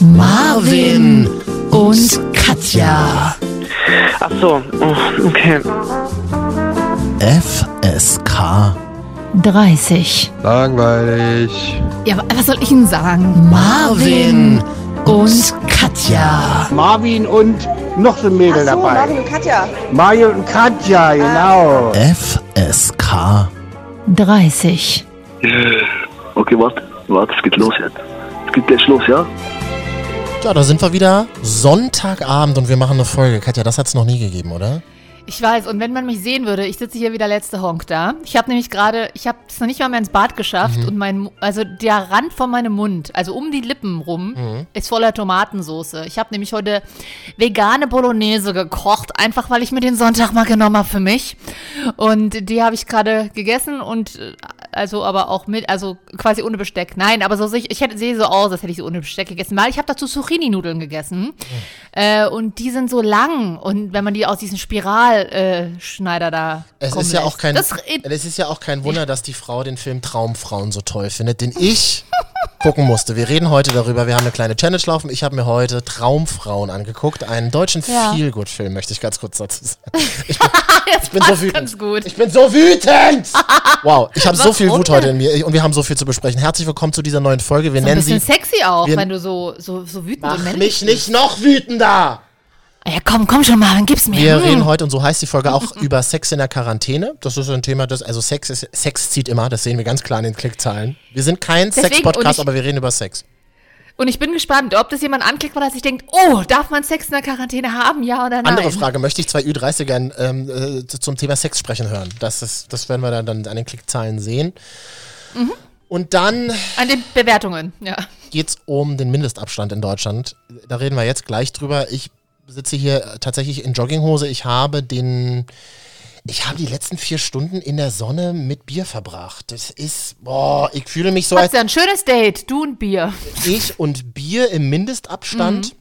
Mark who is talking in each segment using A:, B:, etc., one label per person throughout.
A: Marvin und Katja.
B: Ach so, oh, okay.
C: FSK
D: 30.
E: Langweilig.
D: Ja, wa- was soll ich Ihnen sagen?
A: Marvin und Katja.
F: Marvin und noch so ein Mädel
G: Ach so,
F: dabei.
G: Marvin und Katja.
F: Mario und Katja, genau.
C: FSK
D: 30.
H: Okay, warte, warte, es geht los jetzt. Es geht gleich los, ja?
C: Ja, da sind wir wieder. Sonntagabend und wir machen eine Folge. Katja, das hat es noch nie gegeben, oder?
D: Ich weiß, und wenn man mich sehen würde, ich sitze hier wie der letzte Honk da. Ich habe nämlich gerade, ich habe es noch nicht mal mehr ins Bad geschafft und mein, also der Rand von meinem Mund, also um die Lippen rum, ist voller Tomatensoße. Ich habe nämlich heute vegane Bolognese gekocht, einfach weil ich mir den Sonntag mal genommen habe für mich. Und die habe ich gerade gegessen und äh, also aber auch mit, also quasi ohne Besteck. Nein, aber so sehe ich, ich hätte, sehe so aus, als hätte ich sie ohne Besteck gegessen, weil ich habe dazu Zucchini-Nudeln gegessen. Äh, und die sind so lang und wenn man die aus diesem Spiralschneider äh, da
C: Es ist ja
D: lässt.
C: auch kein,
D: Das,
C: es ist ja auch kein Wunder, dass die Frau den Film Traumfrauen so toll findet, den ich gucken musste. Wir reden heute darüber. Wir haben eine kleine Challenge laufen. Ich habe mir heute Traumfrauen angeguckt, einen deutschen
D: Ja.
C: Feelgood-Film, möchte ich ganz kurz dazu sagen. Ich bin, ich bin so wütend. Ich bin so wütend. Wow, ich habe so viel
D: Warum
C: Wut heute in mir und wir haben so viel zu besprechen. Herzlich willkommen zu dieser neuen Folge. Wir
D: ein
C: nennen
D: bisschen
C: sie
D: sexy auch,
C: wir-
D: wenn du so, so, so wütend und
C: Mach
D: männlich
C: mich nicht noch wütender.
D: Ja, komm, komm schon mal, dann gib's mir.
C: Wir
D: Hm.
C: reden heute, und so heißt die Folge, auch über Sex in der Quarantäne. Das ist ein Thema, das, also Sex ist, Sex zieht immer, das sehen wir ganz klar in den Klickzahlen. Wir sind kein
D: und
C: Sex-Podcast, aber wir reden über Sex.
D: Und ich bin gespannt, ob das jemand anklickt, weil er sich denkt, oh, darf man Sex in der Quarantäne haben, ja oder nein?
C: Andere Frage, möchte ich zwei Ü30ern ähm, äh, zum Thema Sex sprechen hören? Das, ist, das werden wir dann, dann an den Klickzahlen sehen.
D: Mhm.
C: Und dann
D: An den Bewertungen, ja.
C: geht es um den Mindestabstand in Deutschland. Da reden wir jetzt gleich drüber. Ich sitze hier tatsächlich in Jogginghose. Ich habe den. Ich habe die letzten vier Stunden in der Sonne mit Bier verbracht. Das ist, boah, ich fühle mich so
D: Hast
C: als
D: ja ein schönes Date, du und Bier.
C: ich und Bier im Mindestabstand.
D: Mhm.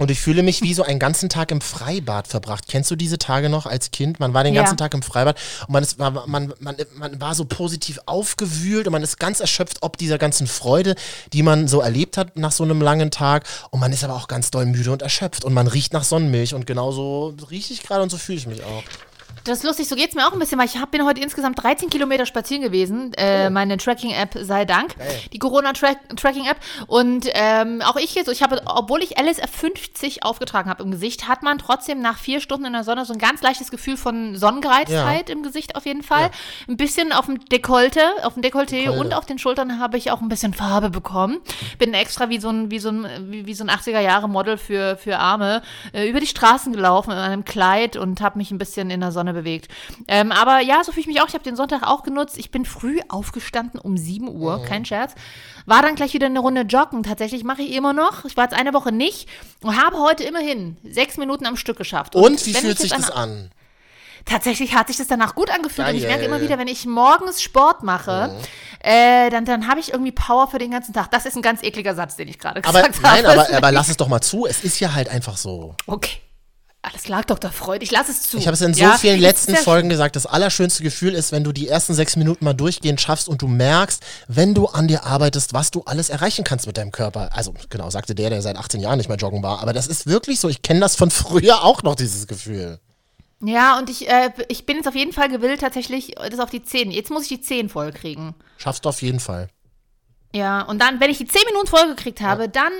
C: Und ich fühle mich wie so einen ganzen Tag im Freibad verbracht. Kennst du diese Tage noch als Kind? Man war den
D: Ja.
C: ganzen Tag im Freibad und man, ist, man, man, man, man war so positiv aufgewühlt und man ist ganz erschöpft ob dieser ganzen Freude, die man so erlebt hat nach so einem langen Tag. Und man ist aber auch ganz doll müde und erschöpft und man riecht nach Sonnenmilch und genauso rieche ich gerade und so fühle ich mich auch.
D: Das ist lustig, so geht's mir auch ein bisschen, weil ich hab, bin heute insgesamt 13 Kilometer spazieren gewesen. Äh, meine Tracking-App sei Dank. Die Corona-Tracking-App. Und ähm, auch ich jetzt, ich habe, obwohl ich LSF 50 aufgetragen habe im Gesicht, hat man trotzdem nach vier Stunden in der Sonne so ein ganz leichtes Gefühl von Sonnengereiztheit im Gesicht auf jeden Fall. Ein bisschen auf dem Dekolte, auf dem Dekolleté
C: Dekolte.
D: und auf den Schultern habe ich auch ein bisschen Farbe bekommen. Bin extra wie so ein, wie so ein, wie, wie so ein 80er-Jahre-Model für, für Arme äh, über die Straßen gelaufen in einem Kleid und habe mich ein bisschen in der Sonne bewegt. Ähm, aber ja, so fühle ich mich auch. Ich habe den Sonntag auch genutzt. Ich bin früh aufgestanden um 7 Uhr, kein Scherz. War dann gleich wieder eine Runde joggen. Tatsächlich mache ich immer noch. Ich war jetzt eine Woche nicht und habe heute immerhin sechs Minuten am Stück geschafft.
C: Und wie
D: wenn
C: fühlt
D: ich
C: sich das an?
D: Tatsächlich hat sich das danach gut angefühlt und ich
C: Geil.
D: merke immer wieder, wenn ich morgens Sport mache, äh, dann, dann habe ich irgendwie Power für den ganzen Tag. Das ist ein ganz ekliger Satz, den ich gerade
C: Aber
D: gesagt
C: nein,
D: habe.
C: aber, aber lass es doch mal zu. Es ist ja halt einfach so.
D: Okay. Alles lag doch da Freude. Ich lasse es zu.
C: Ich habe es in so
D: Ja,
C: vielen letzten Folgen gesagt, das allerschönste Gefühl ist, wenn du die ersten sechs Minuten mal durchgehend schaffst und du merkst, wenn du an dir arbeitest, was du alles erreichen kannst mit deinem Körper. Also genau, sagte der, der seit 18 Jahren nicht mehr joggen war. Aber das ist wirklich so. Ich kenne das von früher auch noch, dieses Gefühl.
D: Ja, und ich, äh, ich bin jetzt auf jeden Fall gewillt, tatsächlich das auf die 10. Jetzt muss ich die 10 voll kriegen.
C: Schaffst du auf jeden Fall.
D: Ja, und dann, wenn ich die 10 Minuten voll gekriegt habe, dann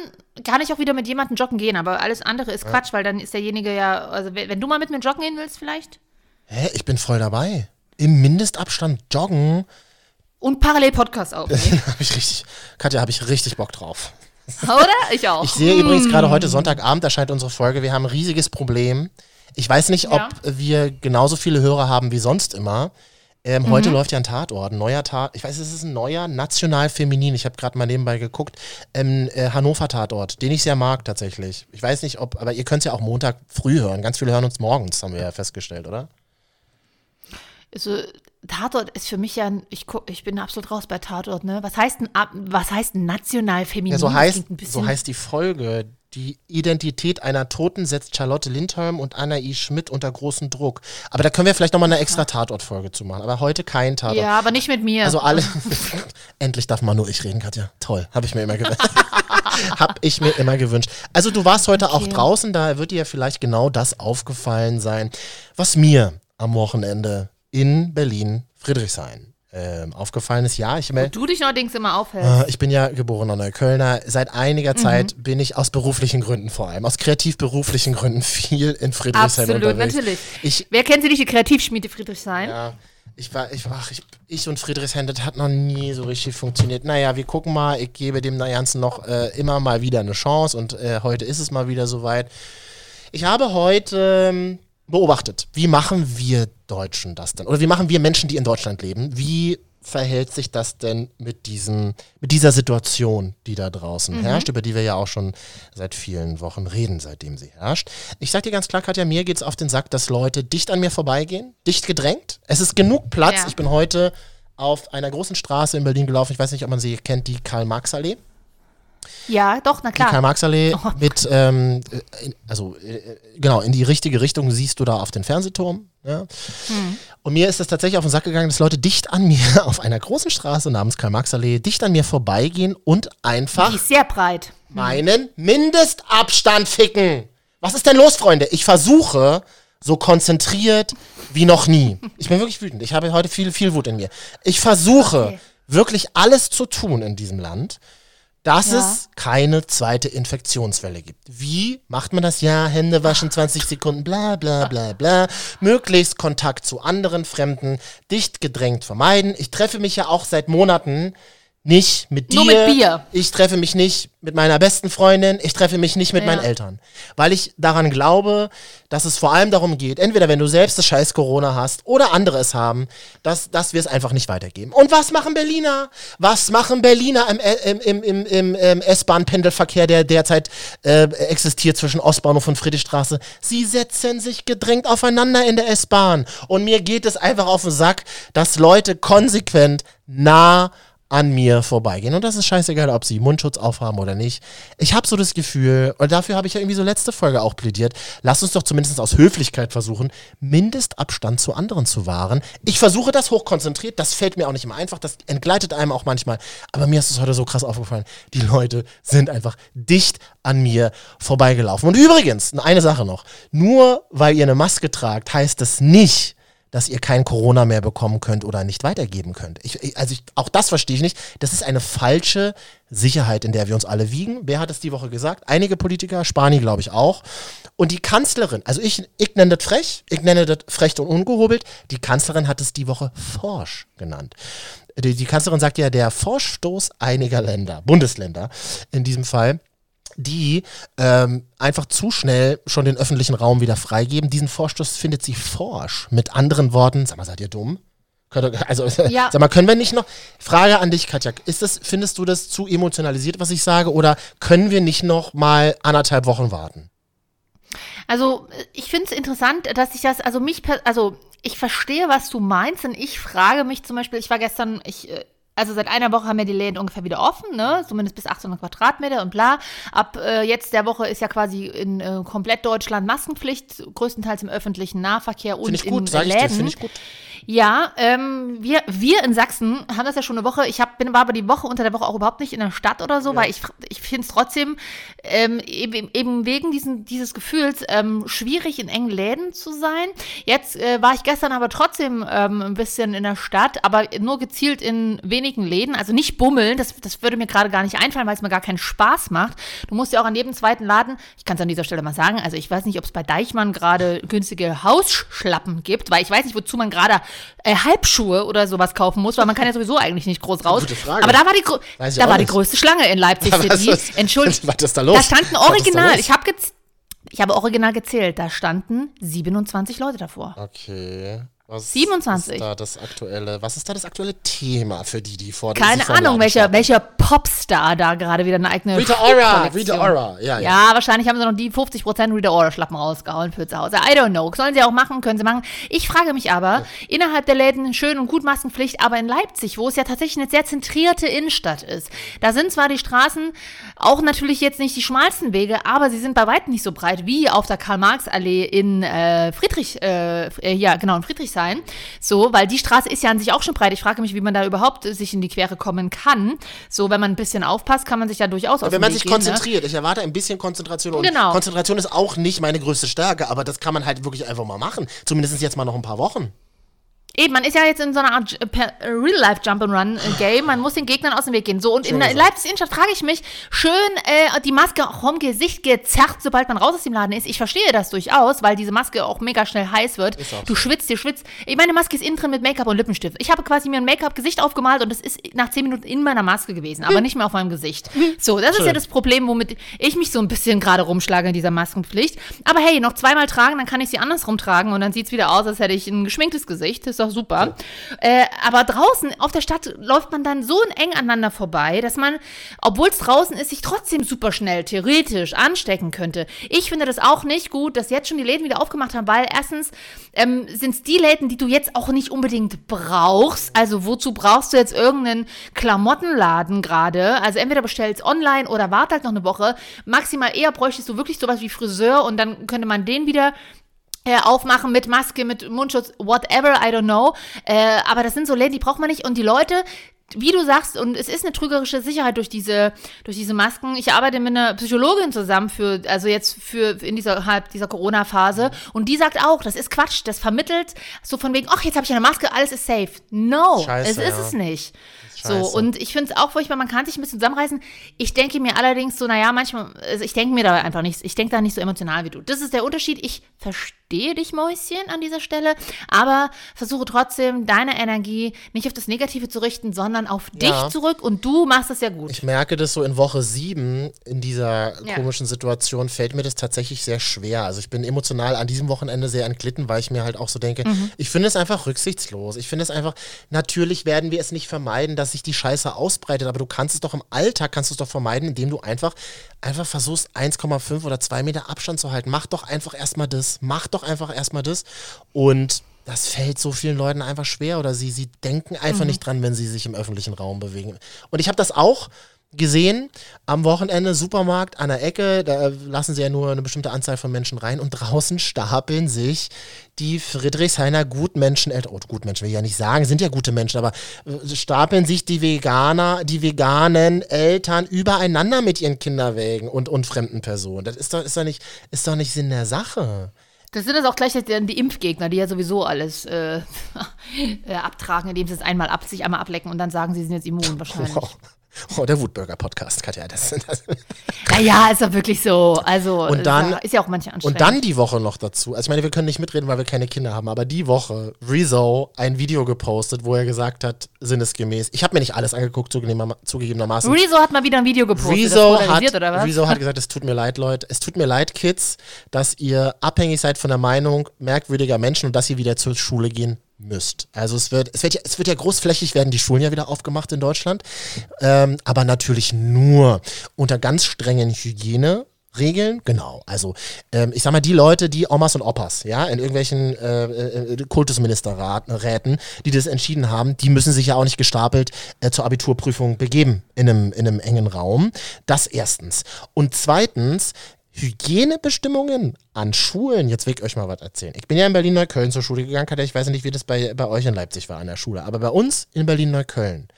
D: kann ich auch wieder mit jemandem joggen gehen. Aber alles andere ist Quatsch, weil dann ist derjenige ja, also wenn du mal mit mir joggen gehen willst vielleicht
C: Hä, ich bin voll dabei. Im Mindestabstand joggen,
D: und parallel Podcast aufnehmen,
C: habe ich richtig, Katja, habe ich richtig Bock drauf.
D: oder? Ich auch.
C: Ich sehe übrigens gerade heute Sonntagabend erscheint unsere Folge. Wir haben ein riesiges Problem. Ich weiß nicht, ob
D: Ja.
C: wir genauso viele Hörer haben wie sonst immer. Ähm, Heute läuft ja ein Tatort, ein neuer Tatort. Ich weiß, es ist ein neuer, national feminin. Ich habe gerade mal nebenbei geguckt. Ähm, äh, Hannover Tatort, den ich sehr mag tatsächlich. Ich weiß nicht, ob, aber ihr könnt es ja auch Montag früh hören. Ganz viele hören uns morgens, haben wir ja festgestellt, oder?
D: Also, Tatort ist für mich ja, ein- ich, guck, ich bin absolut raus bei Tatort, ne? Was heißt ein, was heißt national feminin?
C: Ja, so heißt, so heißt die Folge. Die Identität einer Toten setzt Charlotte Lindholm und Anna I. Schmidt unter großen Druck. Aber da können wir vielleicht nochmal eine extra Tatort-Folge zu machen. Aber heute kein Tatort.
D: Ja, aber nicht mit mir.
C: Also alle. Endlich darf mal nur ich reden, Katja. Toll, habe ich mir immer gewünscht. Hab ich mir immer gewünscht. Also du warst heute auch draußen, da wird dir ja vielleicht genau das aufgefallen sein, was mir am Wochenende in Berlin Friedrichshain ähm, aufgefallen ist. Ja, ich meine,
D: Du dich neuerdings immer aufhältst.
C: äh, ich bin ja geborener Neuköllner. Seit einiger
D: Mhm.
C: Zeit bin ich aus beruflichen Gründen vor allem, aus kreativ-beruflichen Gründen viel in Friedrichshain
D: Absolut,
C: unterwegs.
D: natürlich.
C: Ich,
D: Wer kennt sie nicht, die Kreativschmiede Friedrichshain?
C: ja, ich war, ich war, ich, ich und Friedrichshain, das hat noch nie so richtig funktioniert. Naja, wir gucken mal, ich gebe dem Ganzen noch äh, immer mal wieder eine Chance und äh, heute ist es mal wieder soweit. Ich habe heute ähm, beobachtet, wie machen wir Deutschen das denn? Oder wie machen wir Menschen, die in Deutschland leben? Wie verhält sich das denn mit, diesem, mit dieser Situation, die da draußen herrscht, über die wir ja auch schon seit vielen Wochen reden, seitdem sie herrscht? Ich sag dir ganz klar, Katja, mir geht's auf den Sack, dass Leute dicht an mir vorbeigehen, dicht gedrängt. Es ist genug Platz.
D: Ja.
C: Ich bin heute auf einer großen Straße in Berlin gelaufen. Ich weiß nicht, ob man sie kennt, die Karl-Marx-Allee
D: Ja, doch, na
C: die
D: klar.
C: Karl-Marx-Allee
D: Oh.
C: mit, ähm, äh, also äh, genau, in die richtige Richtung siehst du da auf den Fernsehturm. Ja?
D: Hm.
C: Und mir ist es tatsächlich auf den Sack gegangen, dass Leute dicht an mir auf einer großen Straße namens Karl-Marx-Allee dicht an mir vorbeigehen und einfach
D: Die ist sehr breit.
C: meinen Mindestabstand ficken. Was ist denn los, Freunde? Ich versuche so konzentriert wie noch nie. Ich bin wirklich wütend. Ich habe heute viel, viel Wut in mir. Ich versuche
D: Okay.
C: wirklich alles zu tun in diesem Land, dass
D: Ja.
C: es keine zweite Infektionswelle gibt. Wie macht man das? Ja, Hände waschen 20 Sekunden, bla bla bla bla. Möglichst Kontakt zu anderen Fremden, dicht gedrängt vermeiden. Ich treffe mich ja auch seit Monaten nicht mit dir.
D: Nur mit Bier.
C: Ich treffe mich nicht mit meiner besten Freundin, ich treffe mich nicht mit
D: Ja.
C: meinen Eltern. Weil ich daran glaube, dass es vor allem darum geht, entweder wenn du selbst das scheiß Corona hast oder andere es haben, dass, dass wir es einfach nicht weitergeben. Und was machen Berliner? Was machen Berliner im, im, im, im, im, S-Bahn-Pendelverkehr, der derzeit äh, existiert zwischen Ostbahnhof und Friedrichstraße? Sie setzen sich gedrängt aufeinander in der S-Bahn. Und mir geht es einfach auf den Sack, dass Leute konsequent nah an mir vorbeigehen. Und das ist scheißegal, ob sie Mundschutz aufhaben oder nicht. Ich habe so das Gefühl, und dafür habe ich ja irgendwie so letzte Folge auch plädiert, lass uns doch zumindest aus Höflichkeit versuchen, Mindestabstand zu anderen zu wahren. Ich versuche das hochkonzentriert, das fällt mir auch nicht immer einfach, das entgleitet einem auch manchmal. Aber mir ist es heute so krass aufgefallen, die Leute sind einfach dicht an mir vorbeigelaufen. Und übrigens, eine Sache noch, nur weil ihr eine Maske tragt, heißt das nicht, dass ihr kein Corona mehr bekommen könnt oder nicht weitergeben könnt. Ich, also ich, auch das verstehe ich nicht. Das ist eine falsche Sicherheit, in der wir uns alle wiegen. Wer hat es die Woche gesagt? Einige Politiker, Spani glaube ich auch. Und die Kanzlerin, also ich, ich nenne das frech, ich nenne das frech und ungehobelt. Die Kanzlerin hat es die Woche forsch genannt. Die, die Kanzlerin sagt ja, der Vorstoß einiger Länder, Bundesländer in diesem Fall, die ähm, einfach zu schnell schon den öffentlichen Raum wieder freigeben. Diesen Vorstoß findet sie forsch. Mit anderen Worten, sag mal, seid ihr dumm? Also,
D: Ja.
C: sag mal, können wir nicht noch, Frage an dich, Katja, ist das, findest du das zu emotionalisiert, was ich sage, oder können wir nicht noch mal anderthalb Wochen warten?
D: Also, ich finde es interessant, dass ich das, also mich, also ich verstehe, was du meinst und ich frage mich zum Beispiel, ich war gestern, ich, äh, also seit einer Woche haben ja die Läden ungefähr wieder offen, ne? Zumindest bis 800 Quadratmeter und bla. Ab äh, jetzt der Woche ist ja quasi in äh, komplett Deutschland Maskenpflicht, größtenteils im öffentlichen Nahverkehr und
C: Finde ich
D: in
C: gut, sag ich dir,
D: Läden.
C: ich gut.
D: Ja, ähm, wir, wir in Sachsen haben das ja schon eine Woche. Ich hab, bin, war aber die Woche unter der Woche auch überhaupt nicht in der Stadt oder so, weil ich, ich finde es trotzdem ähm, eben, eben wegen diesen, dieses Gefühls ähm, schwierig in engen Läden zu sein. Jetzt äh, war ich gestern aber trotzdem ähm, ein bisschen in der Stadt, aber nur gezielt in wenigen Läden. Also nicht bummeln, das, das würde mir gerade gar nicht einfallen, weil es mir gar keinen Spaß macht. Du musst ja auch an jedem zweiten Laden, ich kann es an dieser Stelle mal sagen, also ich weiß nicht, ob es bei Deichmann gerade günstige Hausschlappen gibt, weil ich weiß nicht, wozu man gerade äh, Halbschuhe oder sowas kaufen muss, weil man kann ja sowieso eigentlich nicht groß raus.
C: Gute Frage.
D: Aber da war die,
C: Weiß
D: da war die größte Schlange in Leipzig
C: Was
D: City. Entschuldigung.
C: was ist da los?
D: Da standen
C: da
D: original,
C: los?
D: ich habe ich habe original gezählt, da standen 27 Leute davor.
C: Okay. Was
D: 27.
C: ist da das aktuelle, was ist da das aktuelle Thema für die, die vor
D: Keine
C: dem
D: Ahnung, welcher, welcher Popstar da gerade wieder eine eigene
C: Rita Ora, Rita Ora, ja, ja.
D: Ja, wahrscheinlich haben sie noch die 50% Rita Ora Schlappen rausgehauen für zu Hause. I don't know. Sollen sie auch machen, können sie machen. Ich frage mich aber, innerhalb der Läden schön und gut Maskenpflicht, aber in Leipzig, wo es ja tatsächlich eine sehr zentrierte Innenstadt ist, da sind zwar die Straßen auch natürlich jetzt nicht die schmalsten Wege, aber sie sind bei weitem nicht so breit wie auf der Karl-Marx-Allee in äh, Friedrich, äh, äh, ja genau, in Friedrichshain. So, weil die Straße ist ja an sich auch schon breit. Ich frage mich, wie man da überhaupt äh, sich in die Quere kommen kann. So, wenn man ein bisschen aufpasst, kann man sich ja durchaus aus
C: Wenn man
D: Weg
C: sich
D: gehen, ne?
C: konzentriert. Ich erwarte ein bisschen Konzentration. Und
D: Genau.
C: Konzentration ist auch nicht meine größte Stärke, aber das kann man halt wirklich einfach mal machen. Zumindest jetzt mal noch ein paar Wochen.
D: Eben, man ist ja jetzt in so einer Art per- äh, Real-Life Jump-and-Run-Game. Man muss den Gegnern aus dem Weg gehen. So, und in
C: Schön
D: der
C: gesagt.
D: Leipzig Innenstadt frage ich mich, schön äh, die Maske auch vom Gesicht gezerrt, sobald man raus aus dem Laden ist. Ich verstehe das durchaus, weil diese Maske auch mega schnell heiß wird. Du schwitzt, dir schwitzt. Ich meine Maske ist innen drin mit Make-up und Lippenstift. Ich habe quasi mir ein Make-up-Gesicht aufgemalt und es ist nach 10 Minuten in meiner Maske gewesen, aber nicht mehr auf meinem Gesicht. So, das ist ja das Problem, womit ich mich so ein bisschen gerade rumschlage in dieser Maskenpflicht. Aber hey, noch zweimal tragen, dann kann ich sie andersrum tragen und dann sieht es wieder aus, als hätte ich ein geschminktes Gesicht. Das ist doch super. Äh, aber draußen auf der Stadt läuft man dann so eng aneinander vorbei, dass man, obwohl es draußen ist, sich trotzdem super schnell theoretisch anstecken könnte. Ich finde das auch nicht gut, dass jetzt schon die Läden wieder aufgemacht haben, weil erstens ähm, sind es die Läden, die du jetzt auch nicht unbedingt brauchst. Also wozu brauchst du jetzt irgendeinen Klamottenladen gerade? Also entweder bestellst online oder wart halt noch eine Woche. Maximal eher bräuchtest du wirklich sowas wie Friseur und dann könnte man den wieder äh, aufmachen mit Maske, mit Mundschutz, whatever, I don't know. Äh, aber das sind so Läden, die braucht man nicht. Und die Leute, wie du sagst, und es ist eine trügerische Sicherheit durch diese, durch diese Masken. Ich arbeite mit einer Psychologin zusammen für, also jetzt für in dieser halb dieser Corona-Phase. Und die sagt auch, das ist Quatsch. Das vermittelt so von wegen, ach, jetzt habe ich eine Maske, alles ist safe. No,
C: Scheiße,
D: es ist
C: ja.
D: es nicht. So, und ich finde es auch furchtbar, man kann sich ein bisschen zusammenreißen. Ich denke mir allerdings so, naja, manchmal, also ich denke mir da einfach nicht, ich denke da nicht so emotional wie du. Das ist der Unterschied. Ich verstehe dich, Mäuschen, an dieser Stelle, aber versuche trotzdem, deine Energie nicht auf das Negative zu richten, sondern auf dich
C: Ja.
D: zurück und du machst es ja gut.
C: Ich merke das so in Woche sieben in dieser
D: Ja.
C: komischen Situation fällt mir das tatsächlich sehr schwer. Also ich bin emotional an diesem Wochenende sehr entglitten, weil ich mir halt auch so denke,
D: Mhm.
C: ich finde es einfach rücksichtslos. Ich finde es einfach, natürlich werden wir es nicht vermeiden, dass sich die Scheiße ausbreitet, aber du kannst es doch im Alltag, kannst du es doch vermeiden, indem du einfach, einfach versuchst, 1,5 oder 2 Meter Abstand zu halten. Mach doch einfach erstmal das. Mach doch einfach erstmal das. Und das fällt so vielen Leuten einfach schwer oder sie, sie denken einfach nicht dran, wenn sie sich im öffentlichen Raum bewegen. Und ich habe das auch gesehen am Wochenende, Supermarkt an der Ecke, da lassen sie ja nur eine bestimmte Anzahl von Menschen rein und draußen stapeln sich die Friedrichshainer Gutmenschen, äh, oh, Gutmenschen will ich ja nicht sagen, sind ja gute Menschen, aber äh, stapeln sich die Veganer, die veganen Eltern übereinander mit ihren Kinderwägen und, und fremden Personen. Das ist doch, ist doch nicht, ist doch nicht Sinn der Sache.
D: Das sind das auch gleich die Impfgegner, die ja sowieso alles äh, äh, abtragen, indem sie es einmal ab, sich einmal ablecken und dann sagen, sie sind jetzt immun wahrscheinlich.
C: Oh, oh der Wutbürger-Podcast, Katja, das, das
D: Naja, ist doch wirklich so. Also
C: Und dann-
D: ist ja- auch manche anstrengend.
C: Und dann die Woche noch dazu. Also ich meine, wir können nicht mitreden, weil wir keine Kinder haben, aber die Woche Rezo ein Video gepostet, wo er gesagt hat, sinnesgemäß, ich habe mir nicht alles angeguckt, zugegebenerma- zugegebenermaßen.
D: Rezo hat mal wieder ein Video gepostet,
C: Rezo hat,
D: oder was?
C: Rezo hat gesagt, es tut mir leid, Leute, es tut mir leid, Kids, dass ihr abhängig seid von der Meinung merkwürdiger Menschen und dass ihr wieder zur Schule gehen müsst. Also es wird, es wird ja, es wird ja großflächig werden die Schulen ja wieder aufgemacht in Deutschland, ähm, aber natürlich nur unter ganz strengen Hygiene. Regeln, genau. Also ähm, ich sag mal, die Leute, die Omas und Opas, ja, in irgendwelchen äh, äh, Kultusministerräten, die das entschieden haben, die müssen sich ja auch nicht gestapelt äh, zur Abiturprüfung begeben in einem, in einem engen Raum. Das erstens. Und zweitens, Hygienebestimmungen an Schulen, jetzt will ich euch mal was erzählen. Ich bin ja in Berlin-Neukölln zur Schule gegangen, Katja, ich weiß nicht, wie das bei, bei euch in Leipzig war an der Schule, aber bei uns in Berlin-Neukölln.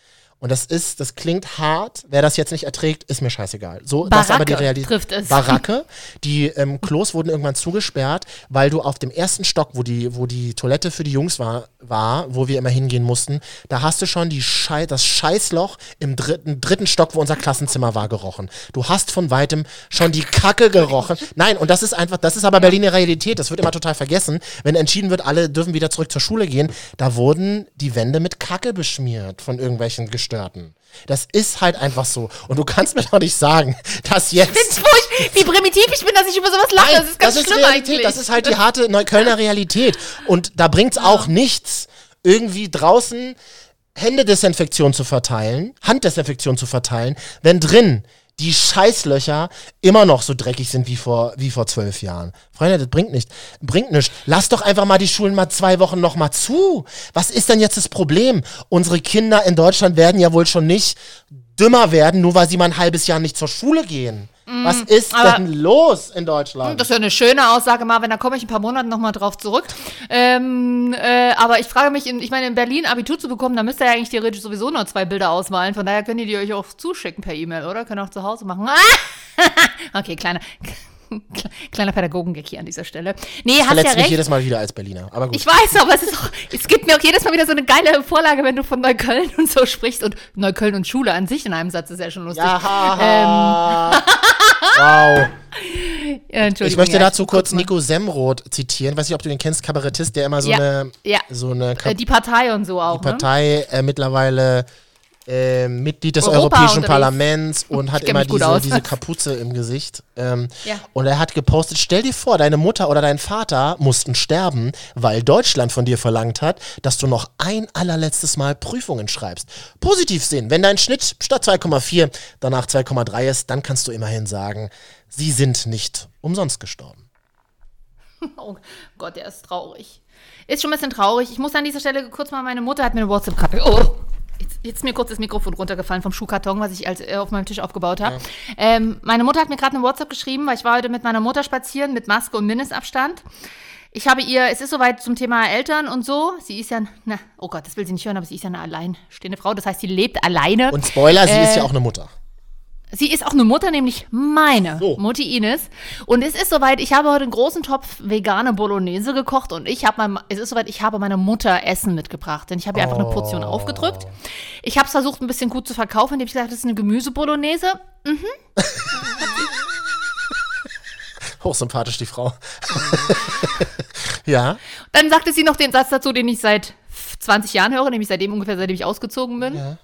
C: Und das ist, das klingt hart. Wer das jetzt nicht erträgt, ist mir scheißegal. So, das ist aber die
D: Baracke
C: Realität.
D: trifft es.
C: Baracke. Die ähm, Klos wurden irgendwann zugesperrt, weil du auf dem ersten Stock, wo die, wo die Toilette für die Jungs war, war, wo wir immer hingehen mussten, da hast du schon die Schei das Scheißloch im dritten, dritten Stock, wo unser Klassenzimmer war, gerochen. Du hast von weitem schon die Kacke gerochen. Nein, und das ist einfach, das ist aber Berliner Realität. Das wird immer total vergessen. Wenn entschieden wird, alle dürfen wieder zurück zur Schule gehen, da wurden die Wände mit Kacke beschmiert von irgendwelchen Gestörten. Das ist halt einfach so. Und du kannst mir doch nicht sagen, dass jetzt.
D: Find's furcht, wie primitiv ich bin, dass ich über sowas lache.
C: Nein,
D: das ist ganz schlimm
C: Realität.
D: eigentlich.
C: Das ist halt die harte Neuköllner Realität. Und da bringt's auch nichts, irgendwie draußen Händedesinfektion zu verteilen, Handdesinfektion zu verteilen, wenn drin die Scheißlöcher immer noch so dreckig sind wie vor, wie vor zwölf Jahren. Freunde, das bringt nicht. Bringt nichts. Lass doch einfach mal die Schulen mal zwei Wochen noch mal zu. Was ist denn jetzt das Problem? Unsere Kinder in Deutschland werden ja wohl schon nicht dümmer werden, nur weil sie mal ein halbes Jahr nicht zur Schule gehen. Was ist
D: Mm, aber-
C: denn los in Deutschland?
D: Das ist ja eine schöne Aussage, Marvin. Da komme ich in ein paar Monaten nochmal drauf zurück. Ähm, äh, aber ich frage mich, in, ich meine, in Berlin Abitur zu bekommen, da müsst ihr ja eigentlich theoretisch sowieso nur zwei Bilder ausmalen. Von daher könnt ihr die euch auch zuschicken per E-Mail, oder? Könnt ihr auch zu Hause machen. okay, kleiner, kleiner Pädagogengag hier an dieser Stelle. Nee, hast
C: Verletzt
D: ja
C: mich
D: recht.
C: jedes Mal wieder als Berliner. Aber gut.
D: Ich weiß, aber es ist auch, es gibt mir auch jedes Mal wieder so eine geile Vorlage, wenn du von Neukölln und so sprichst. Und Neukölln und Schule an sich in einem Satz ist ja schon lustig.
C: ja, haha. wow.
D: Äh, Entschuldigung,
C: Ich möchte
D: ja,
C: dazu
D: ich
C: kurz. Nico Semroth zitieren. Weiß nicht, ob du den kennst, Kabarettist, der immer so
D: Ja,
C: eine,
D: ja.
C: so eine Kap
D: Äh, die Partei und so auch.
C: die Partei äh, mittlerweile äh, Mitglied des
D: Europa
C: Europäischen
D: unterwegs.
C: Parlaments und hat immer diese, diese Kapuze im Gesicht. Ähm,
D: Ja.
C: Und er hat gepostet, stell dir vor, deine Mutter oder dein Vater mussten sterben, weil Deutschland von dir verlangt hat, dass du noch ein allerletztes Mal Prüfungen schreibst. Positiv sehen, wenn dein Schnitt statt 2,4 danach 2,3 ist, dann kannst du immerhin sagen, sie sind nicht umsonst gestorben.
D: Oh Gott, der ist traurig. Ist schon ein bisschen traurig. Ich muss an dieser Stelle kurz mal, meine Mutter hat mir eine WhatsApp-Karte. Oh, jetzt, jetzt ist mir kurz das Mikrofon runtergefallen vom Schuhkarton, was ich als, äh, auf meinem Tisch aufgebaut habe. Ähm, meine Mutter hat mir gerade eine WhatsApp geschrieben, weil ich war heute mit meiner Mutter spazieren mit Maske und Mindestabstand. Ich habe ihr, es ist soweit zum Thema Eltern und so. Sie ist ja, na, oh Gott, das will sie nicht hören, aber sie ist ja eine alleinstehende Frau. Das heißt, sie lebt alleine.
C: Und Spoiler, sie ist
D: Äh,
C: ja auch eine Mutter.
D: Sie ist auch eine Mutter, nämlich meine
C: So.
D: Mutti Ines. Und es ist soweit, ich habe heute einen großen Topf vegane Bolognese gekocht und ich habe mein, es ist soweit, ich habe meiner Mutter Essen mitgebracht. Denn ich habe ihr einfach eine Portion aufgedrückt. Ich habe es versucht, ein bisschen gut zu verkaufen, indem ich gesagt habe, das ist eine Gemüsebolognese.
C: Hochsympathisch, die Frau. ja.
D: Dann sagte sie noch den Satz dazu, den ich seit 20 Jahren höre, nämlich seitdem ungefähr, seitdem ich ausgezogen bin.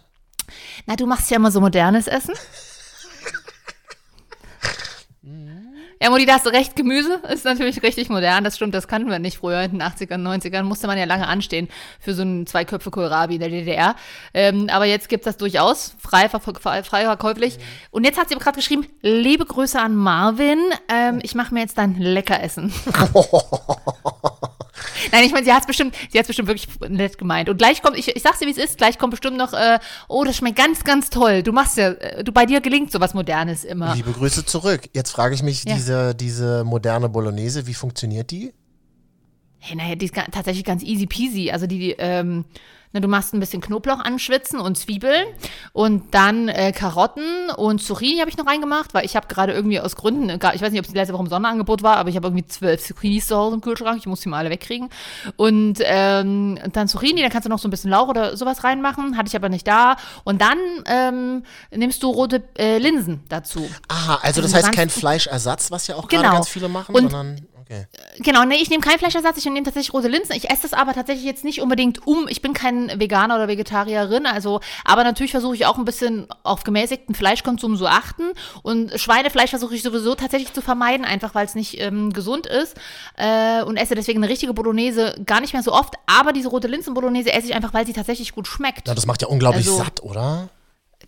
D: Na, du machst ja immer so modernes Essen. Ja, Mutti, da hast du recht. Gemüse ist natürlich richtig modern. Das stimmt, das kannten wir nicht früher. In den 80ern, 90ern musste man ja lange anstehen für so einen Zweiköpfe Kohlrabi in der DDR. Ähm, aber jetzt gibt es das durchaus frei, frei, verkäuflich. Und jetzt hat sie gerade geschrieben, liebe Grüße an Marvin. Ähm, ich mache mir jetzt dein Leckeressen. Nein, ich meine, sie hat es bestimmt, sie hat's bestimmt wirklich nett gemeint. Und gleich kommt, ich, ich sag's dir, wie es ist, gleich kommt bestimmt noch, äh, oh, das schmeckt ganz, ganz toll. Du machst ja, äh, du bei dir gelingt sowas Modernes immer.
C: Liebe Grüße zurück. Jetzt frage ich mich,
D: Ja.
C: diese, diese moderne Bolognese, wie funktioniert die?
D: Hey, naja, die ist tatsächlich ganz easy peasy. Also die, die ähm, du machst ein bisschen Knoblauch anschwitzen und Zwiebeln und dann äh, Karotten und Zucchini habe ich noch reingemacht, weil ich habe gerade irgendwie aus Gründen, äh, ich weiß nicht, ob es die letzte Woche im Sonderangebot war, aber ich habe irgendwie zwölf Zucchinis zu Hause im Kühlschrank, ich muss die mal alle wegkriegen. Und ähm, dann Zucchini, da kannst du noch so ein bisschen Lauch oder sowas reinmachen, hatte ich aber nicht da. Und dann ähm, nimmst du rote äh, Linsen dazu.
C: Aha, also das
D: Also
C: heißt
D: ganz-
C: kein Fleischersatz, was ja auch gerade
D: Genau.
C: ganz viele machen,
D: Und-
C: sondern okay.
D: Genau, nee, ich nehme keinen Fleischersatz, ich nehme tatsächlich rote Linsen. Ich esse das aber tatsächlich jetzt nicht unbedingt um. Ich bin kein Veganer oder Vegetarierin, also, aber natürlich versuche ich auch ein bisschen auf gemäßigten Fleischkonsum zu achten. Und Schweinefleisch versuche ich sowieso tatsächlich zu vermeiden, einfach weil es nicht ähm, gesund ist. Äh, und esse deswegen eine richtige Bolognese gar nicht mehr so oft. Aber diese rote Linsen-Bolognese esse ich einfach, weil sie tatsächlich gut schmeckt.
C: Na, das macht ja unglaublich
D: Also-
C: satt, oder?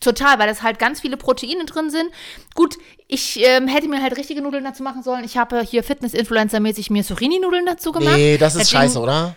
D: Total, weil das halt ganz viele Proteine drin sind. Gut, ich ähm, hätte mir halt richtige Nudeln dazu machen sollen. Ich habe hier Fitness-Influencer-mäßig mir Zucchini-Nudeln dazu gemacht.
C: Nee, das ist
D: Deswegen-
C: scheiße, oder?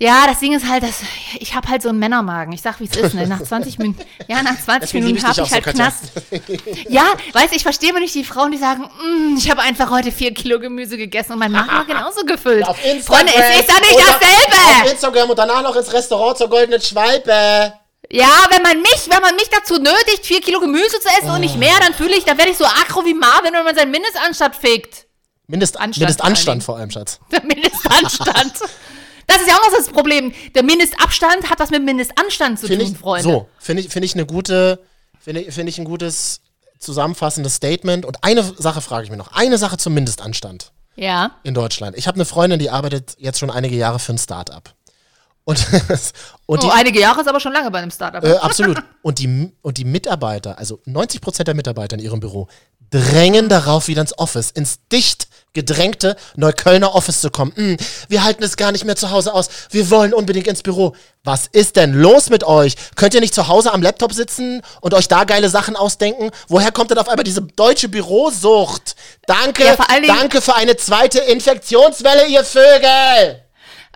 D: Ja, das Ding ist halt, dass ich habe halt so einen Männermagen. Ich sag, wie es ist. Ne? Nach 20 Minuten, ja, nach 20
C: Deswegen liebe
D: Minuten habe ich
C: so,
D: halt
C: Katja.
D: Knast. Ja, weißt du, ich verstehe immer nicht die Frauen, die sagen, "Mm, ich habe einfach heute vier Kilo Gemüse gegessen und mein Magen war genauso gefüllt.
C: Auf Instagram.
D: Freunde, es ist ja nicht
C: oder Auf
D: dasselbe.
C: Instagram und danach noch ins Restaurant zur Goldenen Schwalbe.
D: Ja, wenn man mich, wenn man mich dazu nötigt, vier Kilo Gemüse zu essen und nicht mehr, dann fühle ich, dann werde ich so aggro wie Marvin, wenn man seinen Mindestanstand fickt.
C: Mindest,
D: Anstand
C: Mindestanstand
D: vor
C: allem, Schatz.
D: Der Mindestanstand. Das ist ja auch noch das Problem. Der Mindestabstand hat was mit Mindestanstand zu
C: Finde
D: tun,
C: ich,
D: Freunde.
C: so, finde ich, finde ich eine gute, finde ich, finde ich ein gutes zusammenfassendes Statement. Und eine Sache frage ich mir noch. Eine Sache zum Mindestanstand
D: Ja.
C: in Deutschland. Ich habe eine Freundin, die arbeitet jetzt schon einige Jahre für ein Start-up. Und, und die,
D: Oh, einige Jahre ist aber schon lange bei einem Startup.
C: Äh, absolut. Und die, und die Mitarbeiter, also 90 Prozent der Mitarbeiter in ihrem Büro, drängen darauf, wieder ins Office, ins dicht gedrängte Neuköllner Office zu kommen. Hm, wir halten es gar nicht mehr zu Hause aus. Wir wollen unbedingt ins Büro. Was ist denn los mit euch? Könnt ihr nicht zu Hause am Laptop sitzen und euch da geile Sachen ausdenken? Woher kommt denn auf einmal diese deutsche Bürosucht? Danke,
D: Ja,
C: danke für eine zweite Infektionswelle, ihr Vögel!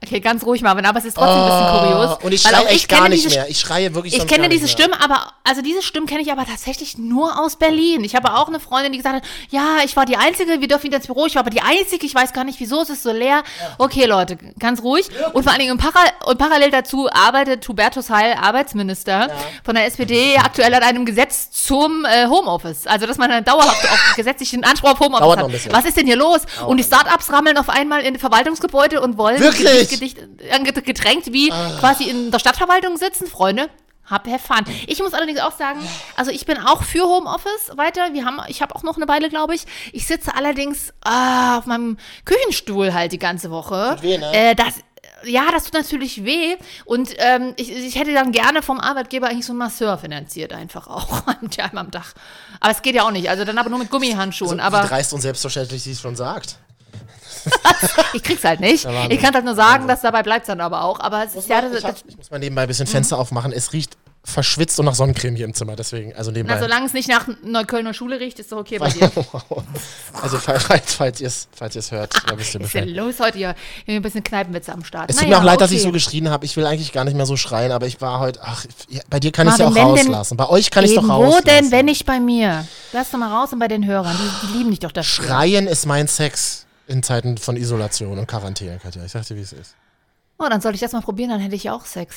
D: Okay, ganz ruhig, Marvin, aber es ist trotzdem ein bisschen kurios.
C: Und ich schreie
D: auch
C: echt gar nicht
D: diese
C: mehr. Ich schreie wirklich
D: Ich kenne diese
C: mehr.
D: Stimmen, aber, also diese Stimmen kenne ich aber tatsächlich nur aus Berlin. Ich habe auch eine Freundin, die gesagt hat, ja, ich war die Einzige, wir dürfen wieder ins Büro, ich war aber die Einzige, ich weiß gar nicht wieso, es ist so leer. Okay, Leute, ganz ruhig. Und vor allen Dingen im Para und parallel dazu arbeitet Hubertus Heil, Arbeitsminister von der SPD, aktuell an einem Gesetz zum äh, Homeoffice. Also, dass man einen dauerhaft auf gesetzlichen Anspruch auf Homeoffice
C: Dauert noch
D: hat.
C: ein bisschen.
D: Was ist denn hier los? und die Startups rammeln auf einmal in Verwaltungsgebäude und wollen
C: Wirklich?
D: Gedicht, äh, gedrängt wie quasi in der Stadtverwaltung sitzen, Freunde. Hab fun. Ich muss allerdings auch sagen, also ich bin auch für Homeoffice weiter. Wir haben, ich habe auch noch eine Weile, glaube ich. Ich sitze allerdings ah, auf meinem Küchenstuhl halt die ganze Woche.
C: Weh, ne?
D: äh, das, ja, das tut natürlich weh. Und ähm, ich, ich hätte dann gerne vom Arbeitgeber eigentlich so einen Masseur finanziert, einfach auch. einmal am Tag. Aber es geht ja auch nicht. Also dann aber nur mit Gummihandschuhen.
C: Also,
D: aber
C: wie dreist und selbstverständlich sie es schon sagt.
D: ich krieg's halt nicht. Ich kann halt nur sagen, dass dabei bleibt dann aber auch. Aber es ist ja,
C: ich, hab, ich muss mal nebenbei ein bisschen Fenster aufmachen. Es riecht verschwitzt und nach Sonnencreme hier im Zimmer. Deswegen, also nebenbei.
D: na, solange es nicht nach Neuköllner Schule riecht, ist doch okay bei dir.
C: also falls, falls, ihr es falls ihr's hört, dann wisst ihr
D: Was ist denn
C: Bescheid.
D: los heute hier? Wir haben ein bisschen Kneipenwitze am Start.
C: Es tut
D: Naja,
C: mir auch leid, dass ich
D: okay.
C: so geschrien habe. Ich will eigentlich gar nicht mehr so schreien, aber ich war heute. Ach, bei dir kann ich es ja auch rauslassen. Bei euch kann ich es doch rauslassen.
D: Wo denn, wenn nicht bei mir? Lass doch mal raus und bei den Hörern. Die, die lieben dich doch dafür.
C: Schreien ist mein Sex in Zeiten von Isolation und Quarantäne, Katja. Ich sag dir, wie es ist.
D: Oh, dann soll ich das mal probieren, dann hätte ich auch Sex.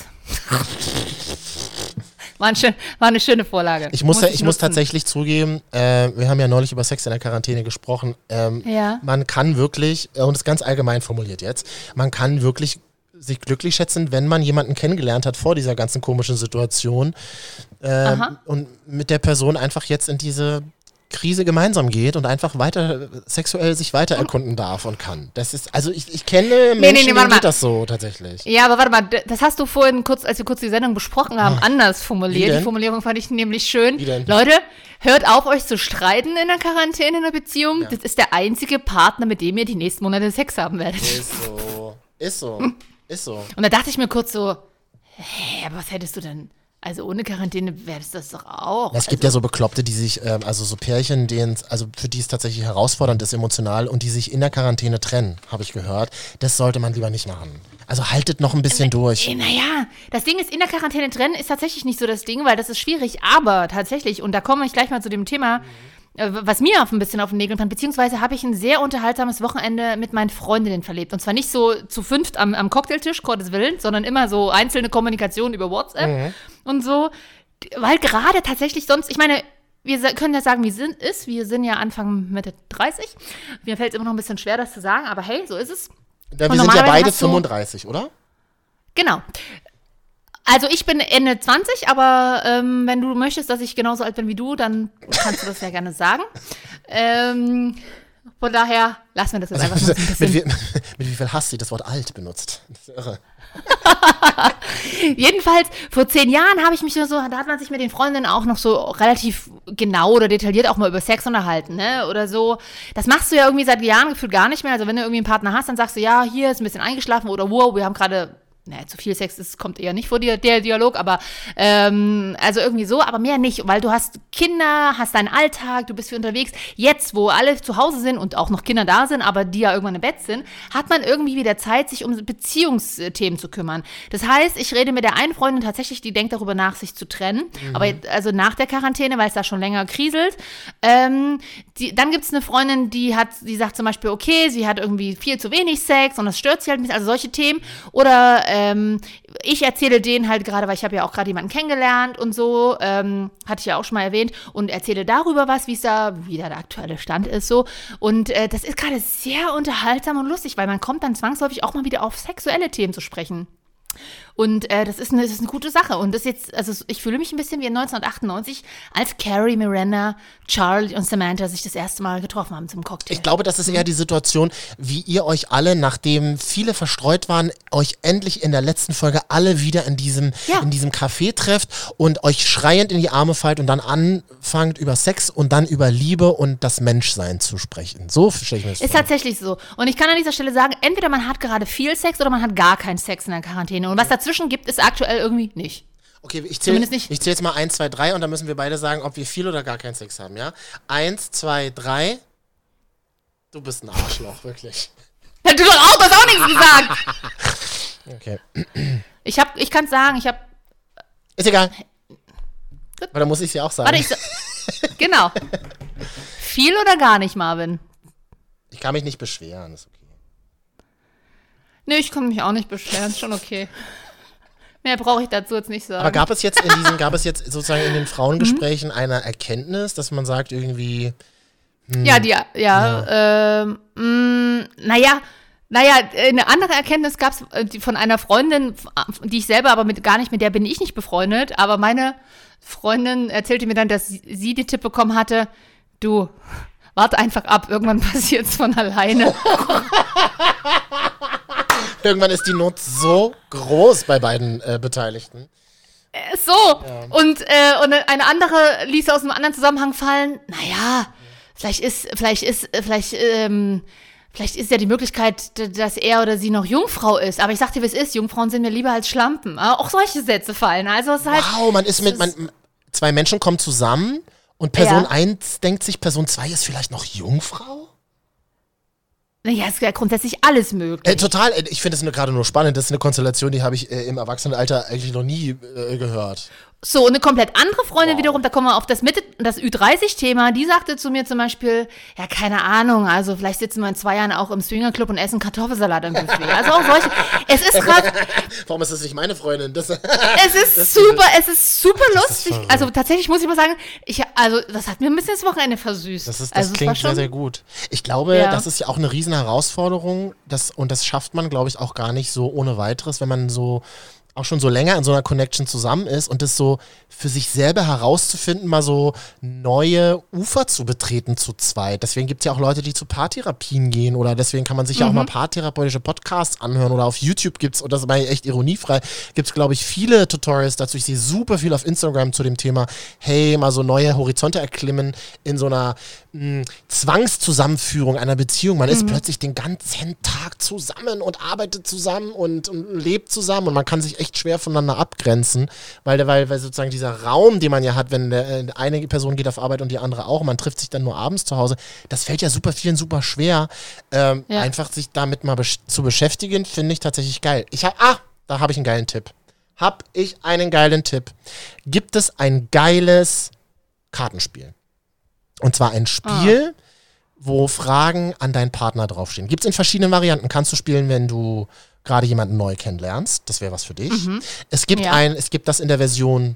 D: War, ein schön, war eine schöne Vorlage.
C: Ich muss, ja, ich muss
D: nutzen.
C: tatsächlich zugeben, äh, wir haben ja neulich über Sex in der Quarantäne gesprochen. Ähm,
D: Ja.
C: Man kann wirklich, äh, und das ist ganz allgemein formuliert jetzt, man kann wirklich sich glücklich schätzen, wenn man jemanden kennengelernt hat vor dieser ganzen komischen Situation ähm, und mit der Person einfach jetzt in diese Krise gemeinsam geht und einfach weiter sexuell sich weiter erkunden darf und kann. Das ist, also ich, ich kenne Menschen,
D: nee, nee,
C: denen
D: warte mal.
C: geht das so tatsächlich.
D: Ja, aber warte mal, das hast du vorhin kurz, als wir kurz die Sendung besprochen haben, anders
C: Ah. Wie
D: formuliert. Die Formulierung fand ich nämlich schön. Leute, hört auf, euch zu streiten in der Quarantäne, in der Beziehung. Das ist der einzige Partner, mit dem ihr die nächsten Monate Sex haben werdet.
C: Ist so. Ist so. Ist so.
D: Und da dachte ich mir kurz so, hä, aber was hättest du denn? Also ohne Quarantäne wäre das das doch auch.
C: Es gibt
D: also,
C: ja so Bekloppte, die sich, ähm, also so Pärchen, denen, also für die es tatsächlich herausfordernd ist emotional und die sich in der Quarantäne trennen, habe ich gehört. Das sollte man lieber nicht machen. Also haltet noch ein bisschen durch.
D: Äh, Naja, das Ding ist, in der Quarantäne trennen ist tatsächlich nicht so das Ding, weil das ist schwierig, aber tatsächlich, und da komme ich gleich mal zu dem Thema, äh, was mir auf ein bisschen auf den Nägeln brennt, beziehungsweise habe ich ein sehr unterhaltsames Wochenende mit meinen Freundinnen verlebt. Und zwar nicht so zu fünft am, am Cocktailtisch, Gottes Willen, sondern immer so einzelne Kommunikation über WhatsApp und so. Weil gerade tatsächlich sonst, ich meine, wir können ja sagen, wie sind ist. Wir sind ja Anfang Mitte 30. Mir fällt es immer noch ein bisschen schwer, das zu sagen, aber hey, so ist es.
C: Da, wir sind ja beide
D: hast du-
C: 35, oder?
D: Genau. Also ich bin Ende 20, aber ähm, wenn du möchtest, dass ich genauso alt bin wie du, dann kannst du das ja gerne sagen. Ähm, von daher lassen wir das jetzt einfach mal so ein
C: mit,
D: bisschen.
C: wie, mit wie viel Hass sie das Wort alt benutzt. Das ist irre.
D: Jedenfalls, vor zehn Jahren habe ich mich nur so, da hat man sich mit den Freundinnen auch noch so relativ genau oder detailliert auch mal über Sex unterhalten, ne? Oder so. Das machst du ja irgendwie seit Jahren gefühlt gar nicht mehr. Also wenn du irgendwie einen Partner hast, dann sagst du, ja, hier ist ein bisschen eingeschlafen oder wow, wir haben gerade. Naja, zu viel Sex das kommt eher nicht vor dir, der Dialog, aber ähm, also irgendwie so, aber mehr nicht, weil du hast Kinder, hast deinen Alltag, du bist viel unterwegs. Jetzt, wo alle zu Hause sind und auch noch Kinder da sind, aber die ja irgendwann im Bett sind, hat man irgendwie wieder Zeit, sich um Beziehungsthemen zu kümmern. Das heißt, ich rede mit der einen Freundin tatsächlich, die denkt darüber nach, sich zu trennen, aber jetzt- also nach der Quarantäne, weil es da schon länger kriselt. Ähm, die, dann gibt es eine Freundin, die hat, die sagt zum Beispiel, okay, sie hat irgendwie viel zu wenig Sex und das stört sie halt ein bisschen, also solche Themen. Oder ähm, ich erzähle denen halt gerade, weil ich habe ja auch gerade jemanden kennengelernt und so, ähm, hatte ich ja auch schon mal erwähnt, und erzähle darüber was, wie es da, wie da der aktuelle Stand ist so. Und äh, das ist gerade sehr unterhaltsam und lustig, weil man kommt dann zwangsläufig auch mal wieder auf sexuelle Themen zu sprechen. Und äh, das, ist eine, das ist eine gute Sache. Und das jetzt, also ich fühle mich ein bisschen wie 1998, als Carrie, Miranda, Charlie und Samantha sich das erste Mal getroffen haben zum Cocktail.
C: Ich glaube, das ist eher die Situation, wie ihr euch alle, nachdem viele verstreut waren, euch endlich in der letzten Folge alle wieder in diesem,
D: Ja.
C: in diesem Café trefft und euch schreiend in die Arme fallt und dann anfangt über Sex und dann über Liebe und das Menschsein zu sprechen. So stelle ich mir das
D: Ist
C: vor.
D: tatsächlich so. Und ich kann an dieser Stelle sagen, entweder man hat gerade viel Sex oder man hat gar keinen Sex in der Quarantäne. Und was dazwischen gibt, ist aktuell irgendwie nicht.
C: Okay, ich zähle zähl jetzt mal 1, 2, 3 und dann müssen wir beide sagen, ob wir viel oder gar keinen Sex haben, ja? 1, 2, 3. Du bist ein Arschloch, wirklich.
D: Du doch auch, du hast auch nichts gesagt.
C: Okay.
D: Ich hab, ich kann sagen, ich habe,
C: Ist egal. Aber dann muss ich es ja auch sagen.
D: warte, ich, sa- genau. Viel oder gar nicht, Marvin?
C: ich kann mich nicht beschweren. Ist okay.
D: Nee, ich kann mich auch nicht beschweren, ist schon okay. Mehr brauche ich dazu jetzt nicht sagen.
C: Aber gab es jetzt in diesen, gab es jetzt sozusagen in den Frauengesprächen eine Erkenntnis, dass man sagt irgendwie,
D: Ja, die, ja, ähm, mh, naja, naja, eine andere Erkenntnis gab es von einer Freundin, die ich selber aber mit gar nicht, mit der bin ich nicht befreundet, aber meine Freundin erzählte mir dann, dass sie, sie den Tipp bekommen hatte, du, warte einfach ab, irgendwann passiert es von alleine.
C: irgendwann ist die Not so groß bei beiden äh, Beteiligten.
D: So, und, äh, und eine andere ließ aus einem anderen Zusammenhang fallen, naja, vielleicht ist, vielleicht ist, vielleicht, ähm, vielleicht ist ja die Möglichkeit, dass er oder sie noch Jungfrau ist. Aber ich sag dir, wie es ist, Jungfrauen sind mir lieber als Schlampen. Aber auch solche Sätze fallen. Also es ist halt,
C: Wow, man ist mit, man, zwei Menschen kommen zusammen und Person
D: Ja.
C: 1 denkt sich, Person 2 ist vielleicht noch Jungfrau?
D: Naja, es ist ja grundsätzlich alles möglich.
C: Äh, total, äh, ich finde es gerade nur spannend. Das ist eine Konstellation, die habe ich äh, im Erwachsenenalter eigentlich noch nie äh, gehört.
D: So, und eine komplett andere Freundin wiederum, da kommen wir auf das Mitte, das Ü30-Thema, die sagte zu mir zum Beispiel, ja, keine Ahnung, also vielleicht sitzen wir in zwei Jahren auch im Swingerclub und essen Kartoffelsalat im Buffet. Also auch solche. Es ist gerade,
C: Warum ist das nicht meine Freundin? Das,
D: es ist super, es ist super lustig.
C: verrückt.
D: also tatsächlich muss ich mal sagen, ich, also das hat mir ein bisschen das Wochenende versüßt.
C: Das, ist, das
D: also,
C: klingt sehr,
D: schon-
C: sehr gut. Ich glaube,
D: Ja.
C: das ist ja auch eine riesen Herausforderung. Das, und das schafft man, glaube ich, auch gar nicht so ohne weiteres, wenn man so auch schon so länger in so einer Connection zusammen ist und das so für sich selber herauszufinden, mal so neue Ufer zu betreten zu zweit. Deswegen gibt es ja auch Leute, die zu Paartherapien gehen oder deswegen kann man sich ja auch
D: Mhm.
C: mal paartherapeutische Podcasts anhören oder auf YouTube gibt's und das war ja echt ironiefrei, gibt's glaube ich viele Tutorials dazu. Ich sehe super viel auf Instagram zu dem Thema, hey, mal so neue Horizonte erklimmen in so einer mh, Zwangszusammenführung einer Beziehung. Man ist plötzlich den ganzen Tag zusammen und arbeitet zusammen und, und lebt zusammen und man kann sich echt schwer voneinander abgrenzen, weil, weil, weil sozusagen dieser Raum, den man ja hat, wenn der, äh, eine Person geht auf Arbeit und die andere auch, man trifft sich dann nur abends zu Hause, das fällt ja super vielen super schwer, ähm,
D: Ja.
C: einfach sich damit mal besch zu beschäftigen, finde ich tatsächlich geil. Ich hab, ah, da habe ich einen geilen Tipp. Hab ich einen geilen Tipp. Gibt es ein geiles Kartenspiel? Und zwar ein Spiel, wo Fragen an deinen Partner draufstehen. Gibt es in verschiedenen Varianten. Kannst du spielen, wenn du gerade jemanden neu kennenlernst. Das wäre was für dich. Es gibt
D: Ja.
C: ein, es gibt das in der Version,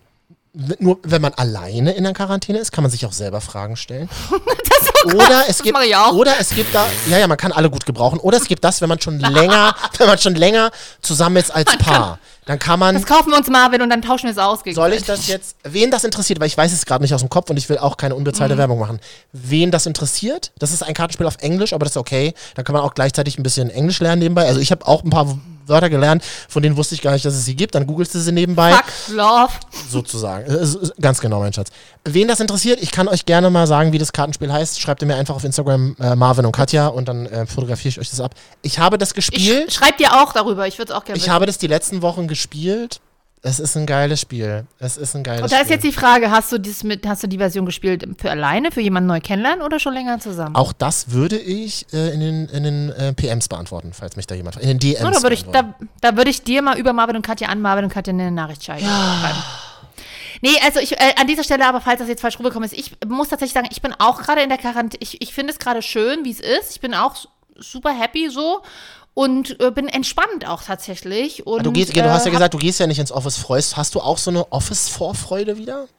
C: nur wenn man alleine in der Quarantäne ist, kann man sich auch selber Fragen stellen. oder es gibt, oder es gibt da, ja, ja, man kann alle gut gebrauchen. Oder es gibt das, wenn man schon länger, wenn man schon länger zusammen ist als Paar. Dann kann man
D: Das kaufen wir uns Marvin und dann tauschen wir es aus
C: soll ich das jetzt, wen das interessiert, weil ich weiß es gerade nicht aus dem Kopf und ich will auch keine unbezahlte Werbung machen. Wen das interessiert, das ist ein Kartenspiel auf Englisch, aber das ist okay. Da kann man auch gleichzeitig ein bisschen Englisch lernen nebenbei. Also ich habe auch ein paar Wörter gelernt, von denen wusste ich gar nicht, dass es sie gibt. Dann googelst du sie nebenbei,
D: Fuck, Love.
C: sozusagen. Äh, Ganz genau, mein Schatz. Wen das interessiert, ich kann euch gerne mal sagen, wie das Kartenspiel heißt. Schreibt ihr mir einfach auf Instagram äh, Marvin und Katja und dann äh, fotografiere ich euch das ab. Ich habe das gespielt.
D: Ich schreib dir auch darüber, ich würde es auch gerne
C: Ich
D: wissen.
C: habe das die letzten Wochen gespielt. Es ist ein geiles Spiel. Es ist ein geiles
D: Und da
C: Spiel.
D: ist jetzt die Frage, hast du, dies mit, hast du die Version gespielt für alleine, für jemanden neu kennenlernen oder schon länger zusammen?
C: Auch das würde ich äh, in den, in den äh, PMs beantworten, falls mich da jemand fragt. In den DMs.
D: So, da würde ich, da, da würde ich dir mal über Marvin und Katja an Marvin und Katja eine Nachricht schreiben. Nee, also ich, äh, an dieser Stelle aber, falls das jetzt falsch rübergekommen ist, ich muss tatsächlich sagen, ich bin auch gerade in der Quarantäne, ich, ich finde es gerade schön, wie es ist. Ich bin auch super happy so und äh, bin entspannt auch tatsächlich. Und,
C: du, gehst, du hast ja
D: äh,
C: gesagt, du gehst ja nicht ins Office, freust. Hast du auch so eine Office-Vorfreude wieder?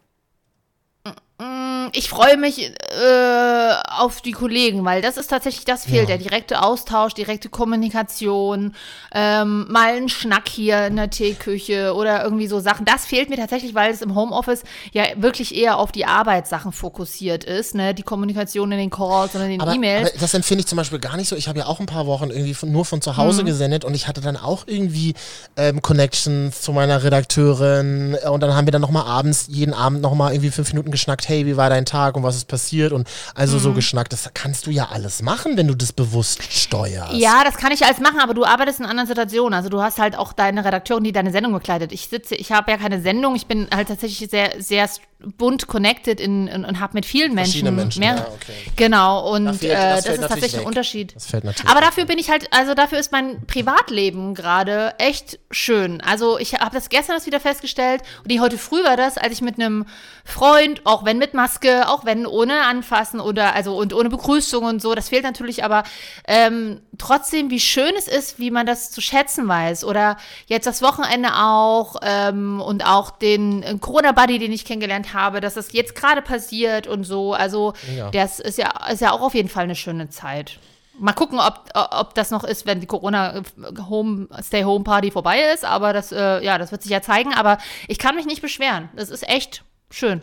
D: Ich freue mich äh, auf die Kollegen, weil das ist tatsächlich, das fehlt,
C: Ja.
D: der direkte Austausch, direkte Kommunikation, ähm, mal ein Schnack hier in der Teeküche oder irgendwie so Sachen. Das fehlt mir tatsächlich, weil es im Homeoffice ja wirklich eher auf die Arbeitssachen fokussiert ist, ne? Die Kommunikation in den Calls und in den E-Mails.
C: das empfinde ich zum Beispiel gar nicht so. Ich habe ja auch ein paar Wochen irgendwie von, nur von zu
D: Mhm.
C: Hause gesendet und ich hatte dann auch irgendwie ähm, Connections zu meiner Redakteurin äh, und dann haben wir dann nochmal abends, jeden Abend nochmal irgendwie fünf Minuten geschnackt, hey, wie war dein Tag und was ist passiert und also
D: Mhm.
C: so geschnackt. Das kannst du ja alles machen, wenn du das bewusst steuerst.
D: Ja, das kann ich alles machen, aber du arbeitest in anderen Situationen. Also du hast halt auch deine Redakteurin, die deine Sendung bekleidet. Ich sitze, ich habe ja keine Sendung. Ich bin halt tatsächlich sehr, sehr bunt connected in, in, und habe mit vielen Menschen.
C: Menschen,
D: mehr,
C: ja, okay.
D: Genau, und
C: fehlt-
D: äh,
C: das
D: das,
C: fällt
D: ist tatsächlich ein
C: weg.
D: Unterschied.
C: Das fällt natürlich
D: Aber dafür bin ich halt, also dafür ist mein Privatleben gerade echt schön. Also ich habe das gestern erst wieder festgestellt und die heute früh war das, als ich mit einem Freund, auch wenn mit Maske, auch wenn ohne Anfassen oder also und ohne Begrüßung und so, das fehlt natürlich, aber ähm, trotzdem, wie schön es ist, wie man das zu schätzen weiß. Oder jetzt das Wochenende auch ähm, und auch den äh, Corona-Buddy, den ich kennengelernt habe, dass das jetzt gerade passiert und so. Also
C: Ja.
D: das ist ja, ist ja auch auf jeden Fall eine schöne Zeit. Mal gucken, ob, ob das noch ist, wenn die Corona Home Stay Home Party vorbei ist. Aber das, äh, ja, das wird sich ja zeigen. Aber ich kann mich nicht beschweren. Das ist echt schön.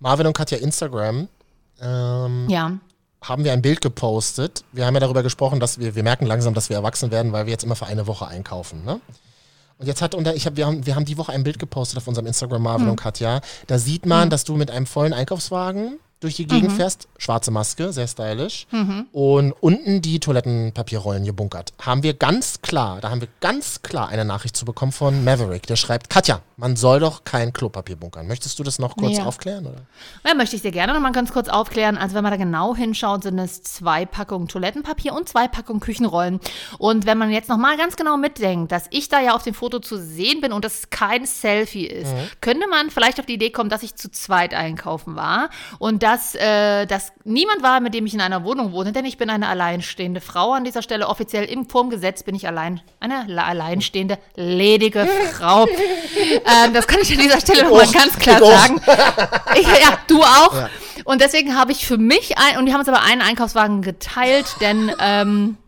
C: Marvin und Katja Instagram. Ähm,
D: Ja.
C: Haben wir ein Bild gepostet. Wir haben ja darüber gesprochen, dass wir, wir merken langsam, dass wir erwachsen werden, weil wir jetzt immer für eine Woche einkaufen. Ne? Und jetzt hat unter, ich hab, wir, haben, wir haben die Woche ein Bild gepostet auf unserem Instagram Marvin
D: Hm.
C: und Katja. Da sieht man, dass du mit einem vollen Einkaufswagen durch die Gegend
D: Mhm.
C: fährst. Schwarze Maske, sehr stylisch. Und unten die Toilettenpapierrollen gebunkert. Haben wir ganz klar, da haben wir ganz klar eine Nachricht zu bekommen von Maverick. Der schreibt, Katja, man soll doch kein Klopapier bunkern. Möchtest du das noch kurz
D: Ja.
C: aufklären? Oder?
D: Ja, möchte ich dir gerne noch mal ganz kurz aufklären. Also wenn man da genau hinschaut, sind es zwei Packungen Toilettenpapier und zwei Packungen Küchenrollen. Und wenn man jetzt noch mal ganz genau mitdenkt, dass ich da ja auf dem Foto zu sehen bin und das kein Selfie ist, könnte man vielleicht auf die Idee kommen, dass ich zu zweit einkaufen war und dass, äh, dass niemand war, mit dem ich in einer Wohnung wohne, denn ich bin eine alleinstehende Frau an dieser Stelle. Offiziell im Formgesetz bin ich allein, eine alleinstehende, ledige Frau. ähm, das kann ich an dieser Stelle noch mal
C: auch.
D: ganz klar sagen. Ich, ja, du auch. Und deswegen habe ich für mich ein, und wir haben uns aber einen Einkaufswagen geteilt, denn ähm,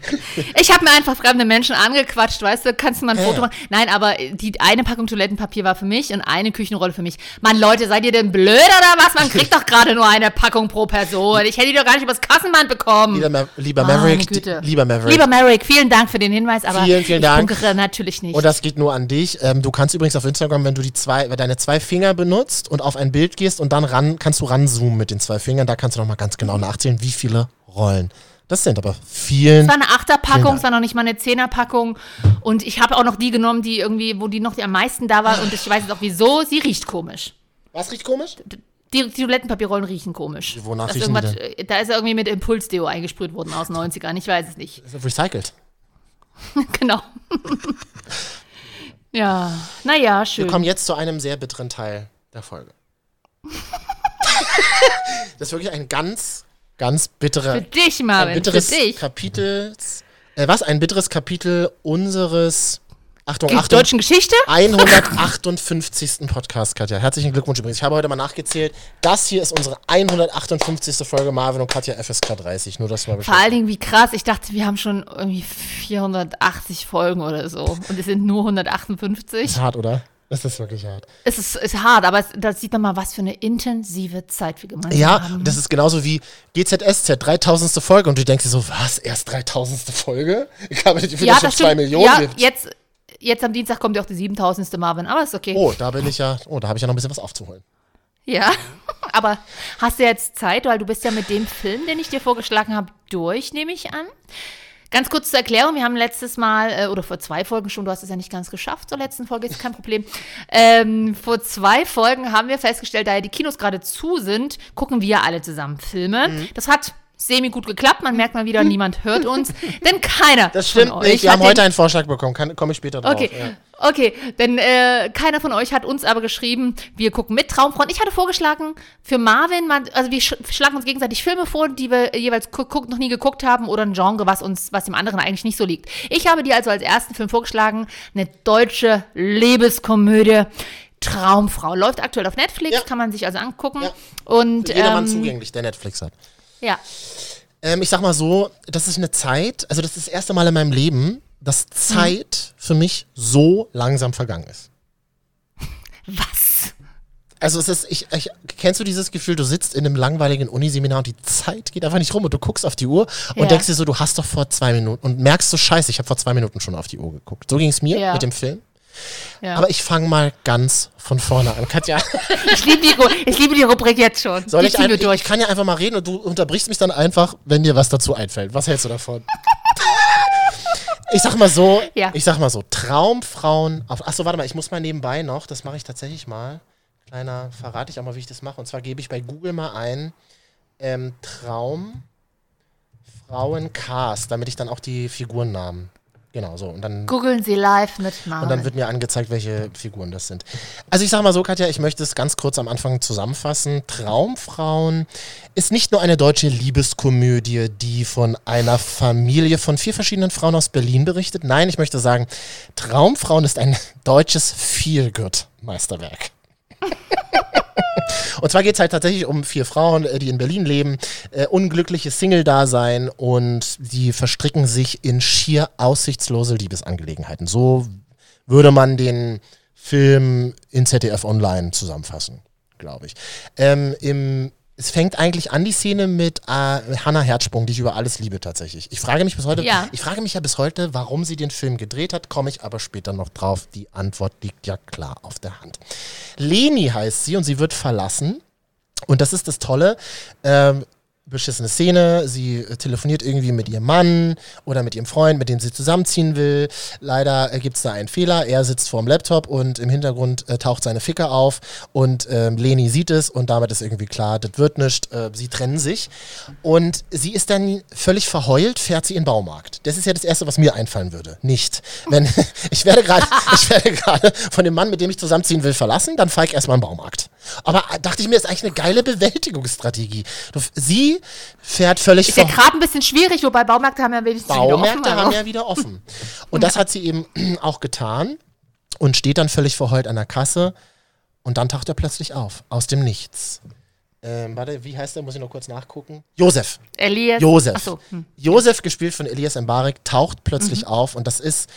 D: ich habe mir einfach fremde Menschen angequatscht, weißt du, kannst du mal ein
C: Ja,
D: Foto machen? Nein, aber die eine Packung Toilettenpapier war für mich und eine Küchenrolle für mich. Mann, Leute, seid ihr denn blöd oder was? Man kriegt doch gerade nur eine Packung pro Person. Ich hätte die doch gar nicht übers Kassenband bekommen.
C: Lieber, Ma lieber Maverick, die, lieber Maverick.
D: Lieber Merrick, vielen Dank für den Hinweis, aber
C: Vielen, vielen
D: ich
C: Dank.
D: natürlich nicht.
C: Und das geht nur an dich. Ähm, du kannst übrigens auf Instagram, wenn du die zwei, deine zwei Finger benutzt und auf ein Bild gehst und dann ran, kannst du ranzoomen mit den zwei Fingern. Da kannst du nochmal ganz genau nachzählen, wie viele Rollen. Das sind aber vielen.
D: Es war eine Achterpackung, es war noch nicht mal eine Zehnerpackung. Und ich habe auch noch die genommen, die irgendwie, wo die noch die am meisten da war. Und ich weiß jetzt auch wieso. Sie riecht komisch.
C: Was riecht komisch?
D: Die, die Toilettenpapierrollen riechen komisch.
C: Wonach riechen die
D: äh, Da ist irgendwie mit Impulsdeo eingesprüht worden aus den 90ern. Ich weiß es nicht.
C: Ist recycelt.
D: genau. ja, naja,
C: Wir
D: schön.
C: kommen jetzt zu einem sehr bitteren Teil der Folge. das ist wirklich ein ganz, ganz bitterer,
D: Für dich,
C: ein
D: Marvin, für
C: bitteres
D: dich.
C: Kapitel. Äh, was? Ein bitteres Kapitel unseres. Achtung, Achtung.
D: deutschen Geschichte?
C: 158. Podcast, Katja. Herzlichen Glückwunsch übrigens. Ich habe heute mal nachgezählt. Das hier ist unsere 158. Folge Marvin und Katja FSK 30. Nur das mal
D: Vor allen Dingen, wie krass. Ich dachte, wir haben schon irgendwie 480 Folgen oder so. Und es sind nur 158.
C: Ist hart, oder? Das ist wirklich hart.
D: Es ist, ist hart, aber es, da sieht man mal, was für eine intensive Zeit wir gemeinsam
C: Ja,
D: haben.
C: das ist genauso wie GZSZ, 3000. Folge. Und du denkst dir so, was? Erst 3000. Folge? Ich habe die
D: ja,
C: schon
D: das
C: zwei
D: stimmt.
C: Millionen
D: Ja,
C: gibt.
D: jetzt, jetzt am Dienstag kommt ja auch die 7000. Marvin, aber ist okay.
C: Oh, da bin ich ja, oh, da habe ich ja noch ein bisschen was aufzuholen.
D: Ja, aber hast du jetzt Zeit, weil du bist ja mit dem Film, den ich dir vorgeschlagen habe, durch, nehme ich an. Ganz kurz zur Erklärung, wir haben letztes Mal, äh, oder vor zwei Folgen schon, du hast es ja nicht ganz geschafft, zur letzten Folge ist kein Problem. Ähm, vor zwei Folgen haben wir festgestellt, da ja die Kinos gerade zu sind, gucken wir alle zusammen Filme.
C: Mhm.
D: Das hat semi gut geklappt, man merkt mal wieder, niemand hört uns, denn keiner
C: Das stimmt
D: von
C: nicht.
D: euch
C: Wir
D: hat
C: haben heute einen Vorschlag bekommen. Komme ich später drauf.
D: Okay,
C: Ja.
D: okay, denn äh, keiner von euch hat uns aber geschrieben, wir gucken mit Traumfrauen. Ich hatte vorgeschlagen, für Marvin, man, also wir sch schlagen uns gegenseitig Filme vor, die wir jeweils noch nie geguckt haben oder ein Genre, was uns, was dem anderen eigentlich nicht so liegt. Ich habe dir also als ersten Film vorgeschlagen, eine deutsche Liebeskomödie. Traumfrau läuft aktuell auf Netflix,
C: Ja.
D: kann man sich also angucken.
C: Ja.
D: Und
C: Für jedermann
D: ähm,
C: zugänglich, der Netflix hat.
D: Ja,
C: Ähm, ich sag mal so, das ist eine Zeit, also das ist das erste Mal in meinem Leben, dass Zeit für mich so langsam vergangen ist.
D: was?
C: Also es ist, ich, ich, kennst du dieses Gefühl, du sitzt in einem langweiligen Uniseminar und die Zeit geht einfach nicht rum und du guckst auf die Uhr und
D: Ja.
C: denkst dir so, du hast doch vor zwei Minuten und merkst so, scheiße, ich habe vor zwei Minuten schon auf die Uhr geguckt. So ging es mir
D: Ja.
C: mit dem Film.
D: Ja.
C: Aber ich fange mal ganz von vorne an. Katja,
D: ich, liebe die, ich liebe die Rubrik jetzt schon.
C: soll ich,
D: ziehen
C: ein, ich, ich kann ja einfach mal reden und du unterbrichst mich dann einfach, wenn dir was dazu einfällt. Was hältst du davon? Ich sag mal so,
D: Ja.
C: ich sag mal so, Traumfrauen auf. Achso, warte mal, ich muss mal nebenbei noch, das mache ich tatsächlich mal. kleiner, verrate ich auch mal, wie ich das mache. Und zwar gebe ich bei Google mal ein ähm, Traum Frauencast, damit ich dann auch die Figurennamen. Genau, so. Und dann
D: Googeln Sie live mit Marvin.
C: und dann wird mir angezeigt, welche Figuren das sind. Also ich sage mal so, Katja, ich möchte es ganz kurz am Anfang zusammenfassen. Traumfrauen ist nicht nur eine deutsche Liebeskomödie, die von einer Familie von vier verschiedenen Frauen aus Berlin berichtet. Nein, ich möchte sagen, Traumfrauen ist ein deutsches Feelgood-Meisterwerk. Und zwar geht es halt tatsächlich um vier Frauen, äh, die in Berlin leben, äh, unglückliches Single-Dasein und die verstricken sich in schier aussichtslose Liebesangelegenheiten. So würde man den Film in ZDF Online zusammenfassen, glaube ich. Ähm, im, es fängt eigentlich an, die Szene mit äh, Hannah Herzsprung, die ich über alles liebe tatsächlich. Ich frage mich bis heute,
D: Ja.
C: ich frage mich ja bis heute, warum sie den Film gedreht hat, komme ich aber später noch drauf. Die Antwort liegt ja klar auf der Hand. Leni heißt sie und sie wird verlassen. Und das ist das Tolle. Ähm, beschissene Szene, sie äh, telefoniert irgendwie mit ihrem Mann oder mit ihrem Freund, mit dem sie zusammenziehen will. Leider äh, gibt es da einen Fehler. Er sitzt vorm Laptop und im Hintergrund äh, taucht seine Ficker auf und ähm, Leni sieht es und damit ist irgendwie klar, das wird nicht. Äh, sie trennen sich und sie ist dann völlig verheult, fährt sie in den Baumarkt. Das ist ja das Erste, was mir einfallen würde. Nicht. Wenn ich werde gerade, ich werde gerade von dem Mann, mit dem ich zusammenziehen will, verlassen, dann fahre ich erstmal in den Baumarkt. Aber dachte ich mir, ist eigentlich eine geile Bewältigungsstrategie. Sie fährt völlig
D: ist ja gerade ein bisschen schwierig, wobei Baumärkte haben ja wenigstens wieder offen.
C: Baumärkte haben ja wieder offen. Und das hat sie eben auch getan und steht dann völlig verheult an der Kasse und dann taucht er plötzlich auf, aus dem Nichts. Ähm, warte, wie heißt er? Muss ich noch kurz nachgucken. Josef.
D: Elias.
C: Josef.
D: Achso. Hm.
C: Josef, gespielt von Elias Mbarek, taucht plötzlich
D: Mhm.
C: auf und das ist.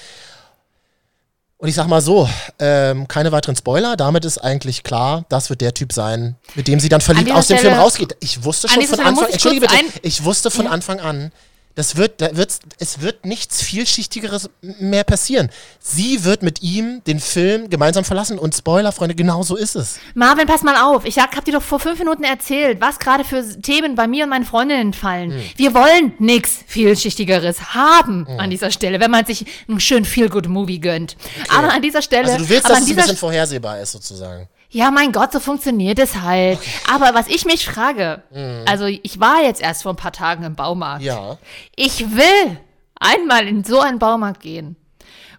C: Und ich sag mal so, ähm, keine weiteren Spoiler. Damit ist eigentlich klar, das wird der Typ sein, mit dem sie dann verliebt aus dem Film
D: Stelle-
C: rausgeht. Ich wusste
D: an
C: schon von Anfang,
D: ich
C: entschuldige bitte, ich wusste von
D: Ja.
C: Anfang an, das wird, da wird's, es wird nichts vielschichtigeres mehr passieren. Sie wird mit ihm den Film gemeinsam verlassen und Spoiler, Freunde, genau so ist es.
D: Marvin, pass mal auf. Ich sag, hab dir doch vor fünf Minuten erzählt, was gerade für Themen bei mir und meinen Freundinnen fallen.
C: Hm.
D: Wir wollen nichts vielschichtigeres haben
C: Hm.
D: an dieser Stelle, wenn man sich einen schönen Feel-Good-Movie gönnt. Aber an dieser Stelle.
C: Also du willst, dass es ein bisschen vorhersehbar ist, sozusagen.
D: Ja, mein Gott, so funktioniert es halt. Aber was ich mich frage, also ich war jetzt erst vor ein paar Tagen im Baumarkt.
C: Ja.
D: Ich will einmal in so einen Baumarkt gehen,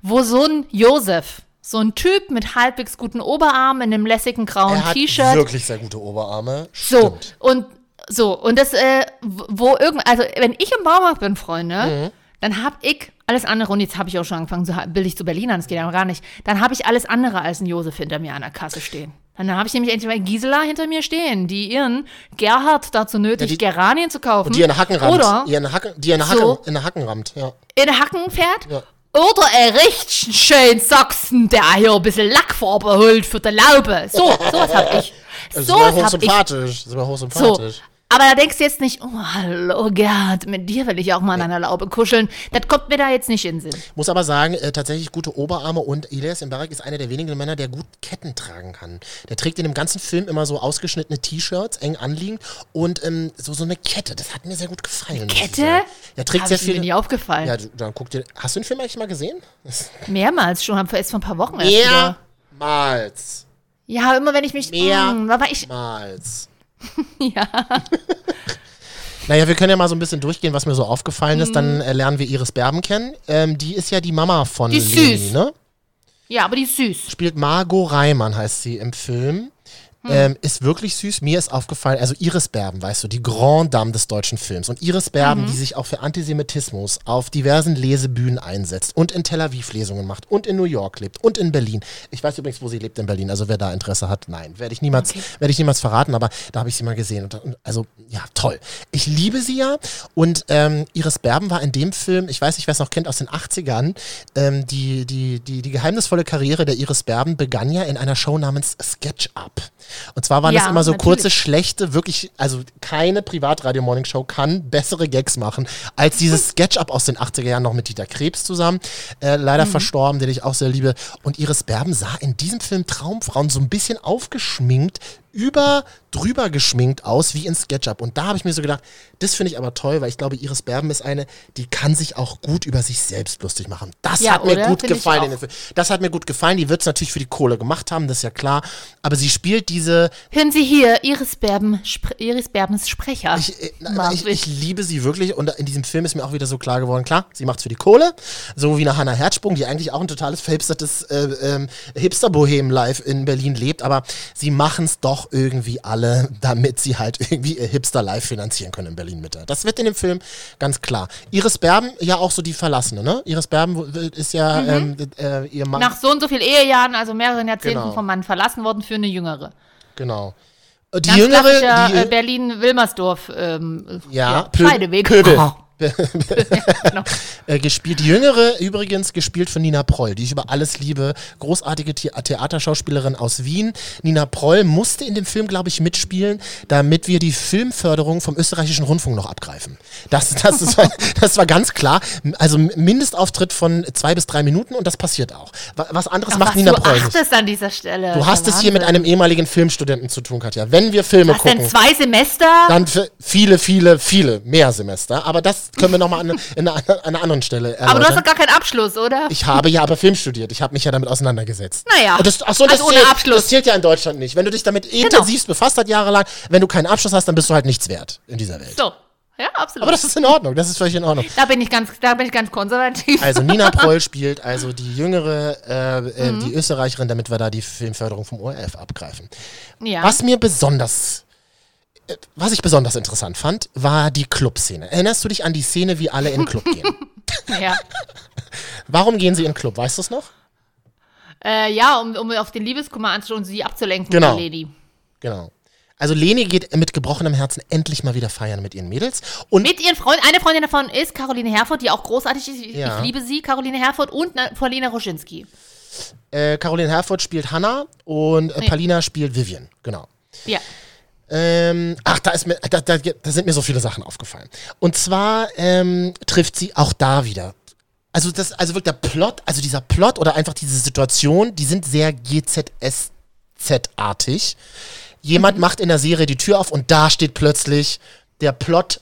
D: wo so ein Josef, so ein Typ mit halbwegs guten Oberarmen in einem lässigen grauen T-Shirt,
C: wirklich sehr gute Oberarme.
D: so
C: Stimmt.
D: und so und das, äh, wo irgend, also wenn ich im Baumarkt bin, Freunde,
C: Mhm.
D: dann hab ich alles andere und jetzt habe ich auch schon angefangen, so billig zu Berlinern, das geht ja noch gar nicht. Dann habe ich alles andere als ein Josef hinter mir an der Kasse stehen. Dann habe ich nämlich endlich mal Gisela hinter mir stehen, die ihren Gerhard dazu nötigt,
C: die-
D: Geranien zu kaufen.
C: Und die in Hacken rammt.
D: Oder
C: Die in Hacken, die in Hacken,
D: So.
C: in Hacken rammt, ja.
D: in den Hacken fährt.
C: Ja.
D: Oder er richtig schön Sachsen, der hier ein bisschen Lackfarbe holt für die Laube. So, sowas hab ich.
C: Ist mir
D: hab ich.
C: hochsympathisch. Das ist mir
D: So. Aber da denkst du jetzt nicht, oh, hallo Gerhard, mit dir will ich auch mal an einer Laube kuscheln. Das kommt mir da jetzt nicht in den Sinn.
C: Muss aber sagen, äh, tatsächlich gute Oberarme und Elias Mbarek ist einer der wenigen Männer, der gut Ketten tragen kann. Der trägt in dem ganzen Film immer so ausgeschnittene T-Shirts, eng anliegend und ähm, so, so eine Kette. Das hat mir sehr gut gefallen.
D: Kette?
C: Er trägt
D: Hab
C: sehr
D: ich mir nie aufgefallen.
C: Ja, dann guck dir. Hast du den Film eigentlich mal gesehen?
D: Mehrmals schon, haben wir erst vor ein paar Wochen erst wieder.
C: Mehrmals.
D: Ja, immer wenn ich mich. Mm, aber ich.
C: Mehrmals.
D: Ja.
C: Naja, wir können ja mal so ein bisschen durchgehen, was mir so aufgefallen ist. Dann äh, lernen wir Iris Berben kennen. Ähm, die ist ja die Mama von
D: Die ist
C: Leni,
D: süß.
C: ne?
D: ja, aber die ist süß.
C: spielt Margot Reimann, heißt sie im Film.
D: Hm.
C: Ähm, ist wirklich süß. Mir ist aufgefallen, also Iris Berben, weißt du, die Grand Dame des deutschen Films. Und Iris Berben,
D: Mhm.
C: die sich auch für Antisemitismus auf diversen Lesebühnen einsetzt und in Tel Aviv Lesungen macht und in New York lebt und in Berlin. Ich weiß übrigens, wo sie lebt in Berlin. Also wer da Interesse hat, nein, werde ich niemals, werde ich niemals verraten. Aber da habe ich sie mal gesehen. Und, und, also ja, toll. Ich liebe sie ja. Und ähm, Iris Berben war in dem Film, ich weiß nicht, wer es noch kennt aus den 80ern, ähm, die, die, die, die geheimnisvolle Karriere der Iris Berben begann ja in einer Show namens Sketch Up. Und zwar waren
D: Ja,
C: das immer so
D: natürlich.
C: kurze, schlechte, wirklich, also keine Privatradio-Morning-Show kann bessere Gags machen als dieses Sketch-Up aus den 80er Jahren noch mit Dieter Krebs zusammen. Äh, leider
D: Mhm.
C: verstorben, den ich auch sehr liebe. Und Iris Berben sah in diesem Film Traumfrauen so ein bisschen aufgeschminkt über drüber geschminkt aus wie in SketchUp. Und da habe ich mir so gedacht, das finde ich aber toll, weil ich glaube, Iris Berben ist eine, die kann sich auch gut über sich selbst lustig machen. Das
D: Ja,
C: hat mir
D: oder?
C: gut
D: Finde ich
C: gefallen. Das hat mir gut gefallen. Die wird es natürlich für die Kohle gemacht haben, das ist ja klar. Aber sie spielt diese,
D: Hören Sie hier, Iris, Berben, Spr Iris Berbens Sprecher.
C: ich, äh, ich, ich liebe sie wirklich und in diesem Film ist mir auch wieder so klar geworden, klar, sie macht's für die Kohle, so wie eine Hannah Herzsprung, die eigentlich auch ein totales verhipstertes äh, ähm, Hipster-Bohem-Life in Berlin lebt, aber sie machen's doch irgendwie alle, damit sie halt irgendwie ihr Hipster-Life finanzieren können in Berlin-Mitte. Das wird in dem Film ganz klar. Iris Berben, ja auch so die Verlassene, ne? Iris Berben ist ja ähm, äh, ihr Mann.
D: Mhm. Nach so und so vielen Ehejahren, also mehreren Jahrzehnten
C: Genau.
D: vom Mann verlassen worden für eine Jüngere.
C: genau. Die
D: Ganz
C: Jüngere, die,
D: äh, Berlin-Wilmersdorf ähm,
C: Ja,
D: Pö- Scheideweg.
C: Pöbel.
D: Oh. genau.
C: Äh, gespielt. Die Jüngere übrigens gespielt von Nina Proll, die ich über alles liebe. Großartige The Theaterschauspielerin aus Wien. Nina Proll musste in dem Film, glaube ich, mitspielen, damit wir die Filmförderung vom österreichischen Rundfunk noch abgreifen. Das, das, das, war, das war ganz klar. Also Mindestauftritt von zwei bis drei Minuten und das passiert auch. Wa- Was anderes
D: Ach,
C: macht
D: was
C: Nina
D: du
C: Proll nicht.
D: achtest an dieser Stelle.
C: Du hast es hier mit einem ehemaligen Filmstudenten zu tun, Katja. Wenn wir Filme
D: Was denn,
C: gucken.
D: zwei Semester?
C: Dann viele, viele, viele mehr Semester. Aber das können wir nochmal an, an, einer- an einer anderen Stelle erläutern.
D: aber du hast doch gar keinen Abschluss, oder?
C: Ich habe ja aber Film studiert. Ich habe mich ja damit auseinandergesetzt.
D: Naja,
C: Und das, ach so, das,
D: also ohne
C: zählt,
D: Abschluss. Genau.
C: das zählt ja in Deutschland nicht. Wenn du dich damit intensivst befasst hast jahrelang, wenn du keinen Abschluss hast, dann bist du halt nichts wert in dieser Welt.
D: So. Ja, absolut.
C: Aber das ist in Ordnung. Das ist völlig in Ordnung.
D: da bin ich ganz, da bin ich ganz konservativ.
C: Also Nina Proll spielt also die jüngere, äh, äh,
D: Mhm.
C: die Österreicherin, damit wir da die Filmförderung vom ORF abgreifen.
D: ja.
C: Was mir besonders, was ich besonders interessant fand, war die Clubszene. Erinnerst du dich an die Szene, wie alle in den Club gehen?
D: ja.
C: Warum gehen sie in den Club? Weißt du es noch?
D: Äh, ja, um, um auf den Liebeskummer anzuschauen und sie abzulenken,
C: Genau.
D: Lady.
C: Genau. Also Leni geht mit gebrochenem Herzen endlich mal wieder feiern mit ihren Mädels. Und
D: Mit ihren Freunden, eine Freundin davon ist Caroline Herford, die auch großartig ist. Ich,
C: Ja.
D: ich liebe sie, Caroline Herford und na, Paulina Roschinski.
C: äh, Caroline Herford spielt Hannah und äh,
D: Nee.
C: Palina spielt Vivian. Genau.
D: Ja.
C: Ähm, ach, da, ist mir, da, da, da sind mir so viele Sachen aufgefallen. Und zwar ähm, trifft sie auch da wieder. Also das, also wirklich der Plot, also dieser Plot oder einfach diese Situation, die sind sehr GZSZ-artig. Jemand macht in der Serie die Tür auf und da steht plötzlich der Plot,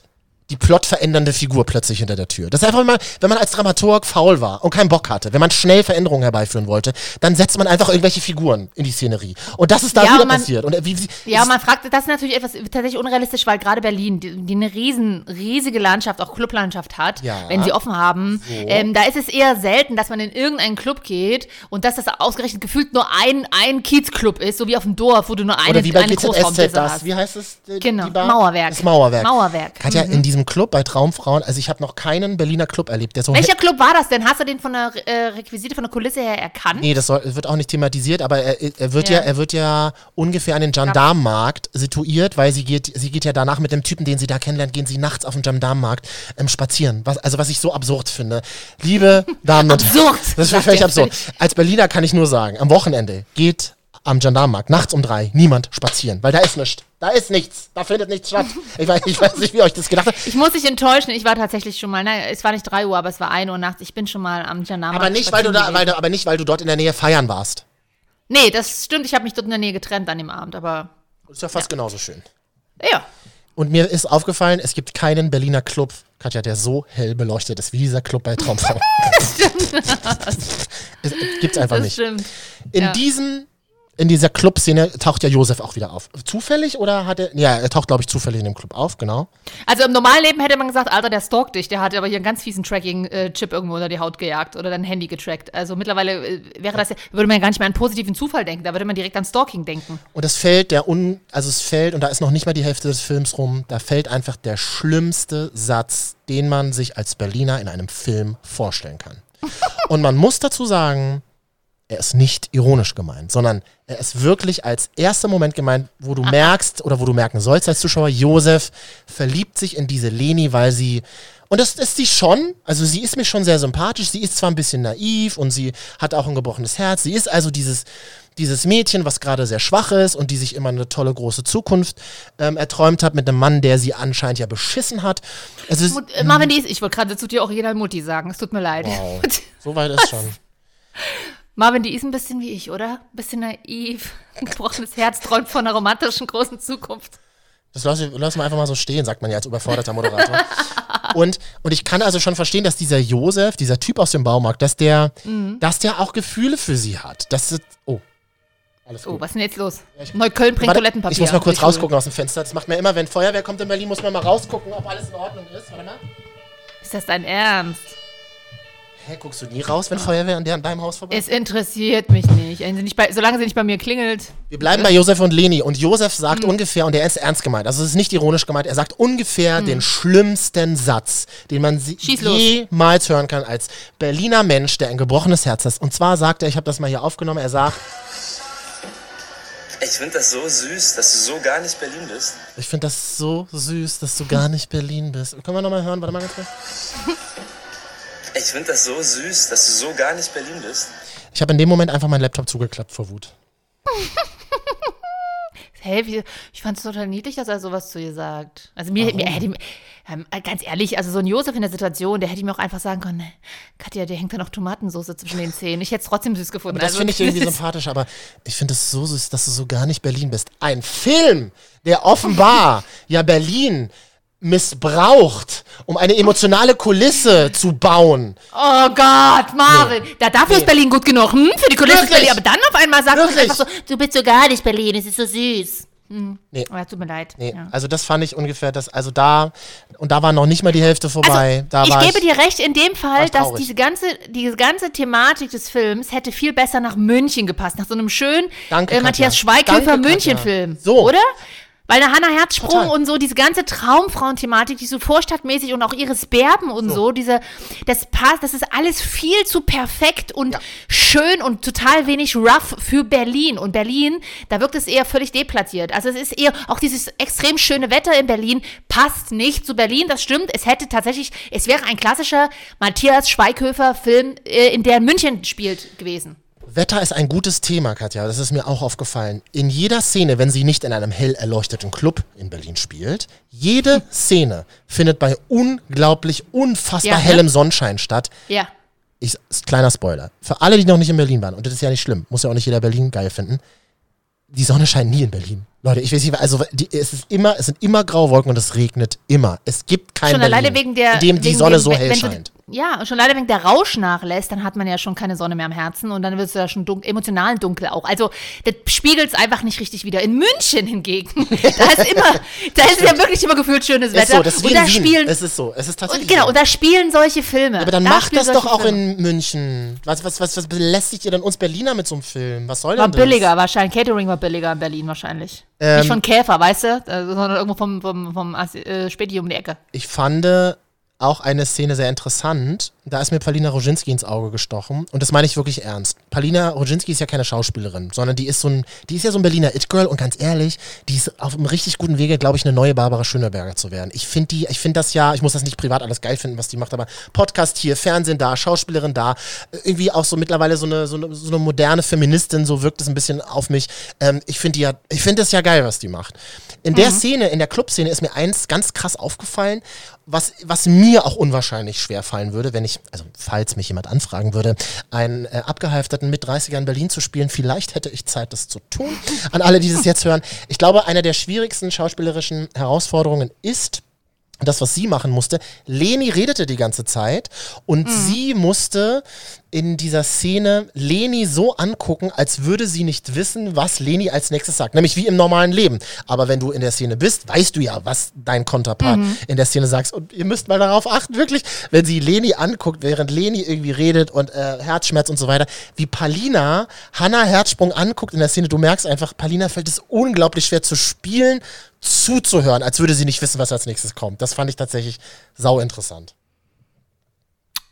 C: die plotverändernde Figur plötzlich hinter der Tür. Das ist einfach mal, wenn man als Dramaturg faul war und keinen Bock hatte, wenn man schnell Veränderungen herbeiführen wollte, dann setzt man einfach irgendwelche Figuren in die Szenerie. Und das ist da
D: Ja,
C: wieder
D: man-
C: passiert. Und äh, wie, wie,
D: Ja, man fragt, das ist natürlich etwas tatsächlich unrealistisch, weil gerade Berlin, die, die eine riesen, riesige Landschaft, auch Clublandschaft hat,
C: Ja.
D: wenn sie offen haben. Ähm, da ist es eher selten, dass man in irgendeinen Club geht und dass das ausgerechnet gefühlt nur ein, ein Kiezclub ist, so wie auf dem Dorf, wo du nur eine,
C: Oder wie bei
D: eine
C: GZSZ das,
D: hast.
C: wie heißt es? äh,
D: Genau? Mauerwerk.
C: Das Mauerwerk.
D: Mauerwerk.
C: Katja,
D: Mhm.
C: in diesem Club bei Traumfrauen, also ich habe noch keinen Berliner Club erlebt, der so...
D: Welcher Club war das denn? Hast du den von der äh, Requisite, von der Kulisse her erkannt?
C: Nee, das soll, wird auch nicht thematisiert, aber er, er wird ja.
D: Ja.
C: er wird ja ungefähr an den Gendarmenmarkt situiert, weil sie geht, sie geht ja danach mit dem Typen, den sie da kennenlernt, gehen sie nachts auf den Gendarmenmarkt ähm, spazieren. Was, also was ich so absurd finde. Liebe Damen und
D: Absurd,
C: Das ist völlig absurd. Als Berliner kann ich nur sagen, am Wochenende geht am Gendarmenmarkt nachts um drei niemand spazieren, weil da ist nichts. Da ist nichts. Da findet nichts statt. Ich weiß, ich weiß nicht, wie euch das gedacht hat.
D: Ich muss dich enttäuschen, ich war tatsächlich schon mal, nein, es war nicht 3 Uhr, aber es war 1 Uhr nachts. Ich bin schon mal am Janama.
C: Aber nicht, weil du da, weil du, aber nicht, weil du dort in der Nähe feiern warst.
D: Nee, das stimmt, ich habe mich dort in der Nähe getrennt an dem Abend, aber
C: Das ist ja fast genauso schön.
D: ja.
C: Und mir ist aufgefallen, es gibt keinen Berliner Club, Katja, der so hell beleuchtet ist wie dieser Club bei Traumfrau. es gibt's einfach
D: Das
C: nicht.
D: stimmt.
C: In
D: ja.
C: diesem, in dieser Clubszene taucht ja Josef auch wieder auf. Zufällig oder hat er, ja, er taucht glaube ich zufällig in dem Club auf, genau.
D: Also im normalen Leben hätte man gesagt, Alter, der stalkt dich. Der hat aber hier einen ganz fiesen Tracking-Chip irgendwo unter die Haut gejagt oder dein Handy getrackt. Also mittlerweile äh, wäre das, ja- würde man ja gar nicht mehr an positiven Zufall denken. Da würde man direkt an Stalking denken.
C: Und es fällt der un, also es fällt, und da ist noch nicht mal die Hälfte des Films rum, da fällt einfach der schlimmste Satz, den man sich als Berliner in einem Film vorstellen kann. Und man muss dazu sagen, er ist nicht ironisch gemeint, sondern er ist wirklich als erster Moment gemeint, wo du merkst oder wo du merken sollst als Zuschauer, Josef verliebt sich in diese Leni, weil sie und das ist sie schon, also sie ist mir schon sehr sympathisch, sie ist zwar ein bisschen naiv und sie hat auch ein gebrochenes Herz, sie ist also dieses, dieses Mädchen, was gerade sehr schwach ist und die sich immer eine tolle große Zukunft ähm, erträumt hat mit einem Mann, der sie anscheinend ja beschissen hat. Also
D: Mut, äh, Marvin, ich wollte gerade zu dir original Mutti sagen. Es tut mir leid.
C: Wow. so weit ist schon.
D: Marvin, die ist ein bisschen wie ich, oder? Ein bisschen naiv. Ein gebrochenes Herz träumt von einer romantischen großen Zukunft.
C: Das lassen lass wir einfach mal so stehen, sagt man ja als überforderter Moderator. und, und ich kann also schon verstehen, dass dieser Josef, dieser Typ aus dem Baumarkt, dass der,
D: Mhm.
C: dass der auch Gefühle für sie hat. Das ist, oh. Alles
D: Oh,
C: gut.
D: was ist denn jetzt los? Neukölln bringt
C: Warte,
D: Toilettenpapier.
C: Ich muss mal kurz
D: Richtig.
C: rausgucken aus dem Fenster. Das macht man immer, wenn Feuerwehr kommt in Berlin, muss man mal rausgucken, ob alles in Ordnung ist. Warte mal.
D: Ist das dein Ernst?
C: Hä, guckst du nie raus, wenn Feuerwehr an, der, an deinem Haus vorbei
D: Es interessiert mich nicht. Wenn sie nicht bei, solange sie nicht bei mir klingelt.
C: Wir bleiben bei Josef und Leni. Und Josef sagt ungefähr, und er ist ernst gemeint, also es ist nicht ironisch gemeint, er sagt ungefähr den schlimmsten Satz, den man jemals hören kann als Berliner Mensch, der ein gebrochenes Herz hat. Und zwar sagt er, ich habe das mal hier aufgenommen, er sagt,
G: Ich finde das so süß, dass du so gar nicht Berlin bist.
C: ich finde das so süß, dass du gar nicht Berlin bist. Können wir nochmal hören? Warte mal ganz kurz.
G: Ich finde das so süß, dass du so gar nicht Berlin bist.
C: Ich habe in dem Moment einfach meinen Laptop zugeklappt vor Wut.
D: Hey, wie, ich fand es total niedlich, dass er sowas zu ihr sagt. Also mir, mir hätte, ähm, ganz ehrlich, also so ein Josef in der Situation, der hätte mir auch einfach sagen können, Katja, dir hängt da noch Tomatensauce zwischen den Zähnen. Ich hätte es trotzdem süß gefunden.
C: Das
D: Also,
C: finde ich irgendwie sympathisch, aber ich finde es so süß, dass du so gar nicht Berlin bist. Ein Film, der offenbar ja Berlin missbraucht, um eine emotionale Kulisse zu bauen.
D: Oh Gott, Marvin. Da, dafür ist Berlin gut genug. Hm? Für die Kulisse ist? Berlin. Aber dann auf einmal sagt man
C: Wirklich?
D: einfach so, du bist so gar nicht Berlin, es ist so süß. Hm.
C: Nee.
D: Oh, tut mir leid.
C: Nee,
D: Ja.
C: also das fand ich ungefähr das, also da, und da war noch nicht mal die Hälfte vorbei. da
D: Also, ich gebe dir recht in dem Fall,
C: ich
D: dass diese ganze, diese ganze Thematik des Films hätte viel besser nach München gepasst. Nach so einem schönen
C: Danke,
D: äh, Matthias. Schweighöfer München-Film.
C: So.
D: Oder? Weil eine Hannah Herzsprung
C: Total.
D: und so, diese ganze Traumfrauenthematik, die so vorstadtmäßig und auch Iris Berben und so, diese, das passt, das ist alles viel zu perfekt und schön und total wenig rough für Berlin. Und Berlin, da wirkt es eher völlig deplatziert. Also es ist eher, auch dieses extrem schöne Wetter in Berlin passt nicht zu Berlin, das stimmt. Es hätte tatsächlich, es wäre ein klassischer Matthias Schweighöfer-Film, äh, in der München spielt gewesen.
C: Wetter ist ein gutes Thema, Katja. Das ist mir auch aufgefallen. In jeder Szene, wenn sie nicht in einem hell erleuchteten Club in Berlin spielt, jede Szene findet bei unglaublich, unfassbar
D: Ja, ne?
C: hellem Sonnenschein statt.
D: Ja.
C: Ich, ist kleiner Spoiler. Für alle, die noch nicht in Berlin waren, und das ist ja nicht schlimm, muss ja auch nicht jeder Berlin geil finden. Die Sonne scheint nie in Berlin. Leute, ich weiß nicht, also die, es ist immer, es sind immer graue Wolken und es regnet immer. Es gibt kein
D: schon
C: Berlin,
D: alleine wegen der.
C: in dem die Sonne
D: dem-
C: so hell
D: wenn du-
C: scheint.
D: Ja, und schon leider wegen der Rausch nachlässt, dann hat man ja schon keine Sonne mehr am Herzen und dann wird es ja schon dun emotional dunkel auch. Also das spiegelt es einfach nicht richtig wieder. In München hingegen, da ist immer, da ist ja wirklich immer gefühlt schönes
C: Ist
D: Wetter.
C: so, das ist
D: und da spielen
C: es ist so, es ist tatsächlich
D: und genau, und da spielen solche Filme.
C: Aber dann
D: da
C: macht das doch auch
D: Filme.
C: in München. Was, was, was, was belästigt ihr denn uns Berliner mit so einem Film? Was soll
D: War
C: denn das?
D: billiger, wahrscheinlich. Catering war billiger in Berlin wahrscheinlich.
C: Ähm,
D: Nicht von Käfer, weißt du, äh, sondern irgendwo vom, vom, vom äh, Späti um die Ecke.
C: Ich fand auch eine Szene sehr interessant. Da ist mir Palina Roginski ins Auge gestochen. Und das meine ich wirklich ernst. Palina Roginski ist ja keine Schauspielerin, sondern die ist so ein, die ist ja so ein Berliner It-Girl und ganz ehrlich, die ist auf einem richtig guten Wege, glaube ich, eine neue Barbara Schöneberger zu werden. Ich finde die, ich finde das ja, ich muss das nicht privat alles geil finden, was die macht, aber Podcast hier, Fernsehen da, Schauspielerin da, irgendwie auch so mittlerweile so eine, so eine, so eine moderne Feministin, so wirkt es ein bisschen auf mich. Ähm, ich finde die ja, ich finde es ja geil, was die macht. In der Szene, in der Clubszene ist mir eins ganz krass aufgefallen, was, was mir auch unwahrscheinlich schwer fallen würde, wenn ich, also falls mich jemand anfragen würde, einen äh, abgehalfterten mit 30er in Berlin zu spielen, vielleicht hätte ich Zeit, das zu tun. An alle, die das jetzt hören. Ich glaube, eine der schwierigsten schauspielerischen Herausforderungen ist, das, was sie machen musste. Leni redete die ganze Zeit und sie musste in dieser Szene Leni so angucken, als würde sie nicht wissen, was Leni als nächstes sagt. Nämlich wie im normalen Leben. Aber wenn du in der Szene bist, weißt du ja, was dein Konterpart in der Szene sagt. Und ihr müsst mal darauf achten, wirklich, wenn sie Leni anguckt, während Leni irgendwie redet und äh, Herzschmerz und so weiter, wie Palina Hannah Herzsprung anguckt in der Szene, du merkst einfach, Palina fällt es unglaublich schwer zu spielen, zuzuhören, als würde sie nicht wissen, was als nächstes kommt. Das fand ich tatsächlich sau interessant.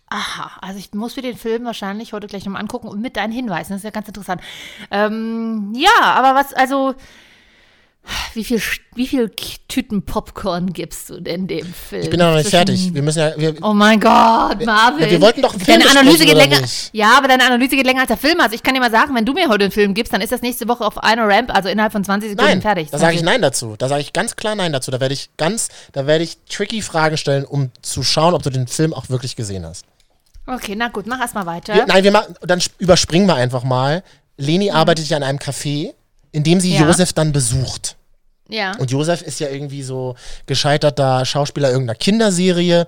D: Aha, also ich muss mir den Film wahrscheinlich heute gleich nochmal angucken und mit deinen Hinweisen. Das ist ja ganz interessant. Ähm, ja, aber was, also, wie viel, wie viel Tüten Popcorn gibst du denn dem Film?
C: Ich bin ja noch nicht fertig. Wir müssen ja. Wir,
D: Oh mein Gott, Marvin.
C: Ja, wir wollten doch einen Film
D: Deine Analyse geht länger.
C: nicht?
D: Ja, aber deine Analyse geht länger als der Film. Also ich kann dir mal sagen, wenn du mir heute einen Film gibst, dann ist das nächste Woche auf einer Ramp, also innerhalb von 20 Sekunden
C: nein,
D: fertig.
C: da sage ich Nein dazu. Da sage ich ganz klar Nein dazu. Da werde ich ganz, da werde ich tricky Fragen stellen, um zu schauen, ob du den Film auch wirklich gesehen hast.
D: Okay, na gut, mach erstmal weiter.
C: Wir, nein, wir machen, dann sp- überspringen wir einfach mal. Leni arbeitet ja in einem Café, in dem sie
D: Mhm. Ja.
C: Josef dann besucht.
D: ja.
C: Und Josef ist ja irgendwie so gescheiterter Schauspieler irgendeiner Kinderserie.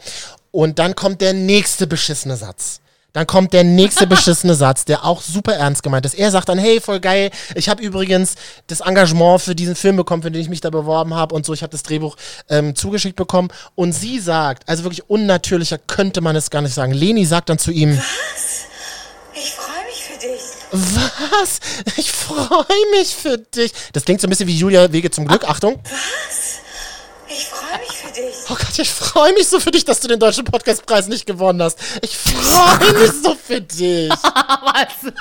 C: Und dann kommt der nächste beschissene Satz. Dann kommt der nächste beschissene Satz, der auch super ernst gemeint ist. Er sagt dann, hey, voll geil, ich habe übrigens das Engagement für diesen Film bekommen, für den ich mich da beworben habe und so, ich habe das Drehbuch ähm, zugeschickt bekommen. Und sie sagt, also wirklich unnatürlicher könnte man es gar nicht sagen. Leni sagt dann zu ihm,
I: Ich freue mich für dich.
C: was? Ich freue mich für dich. Das klingt so ein bisschen wie Julia Wege zum Glück. Achtung.
I: Ich freue mich.
C: Oh Gott, ich freue mich so für dich, dass du den Deutschen Podcastpreis nicht gewonnen hast. Ich freue mich so für dich.
D: Was?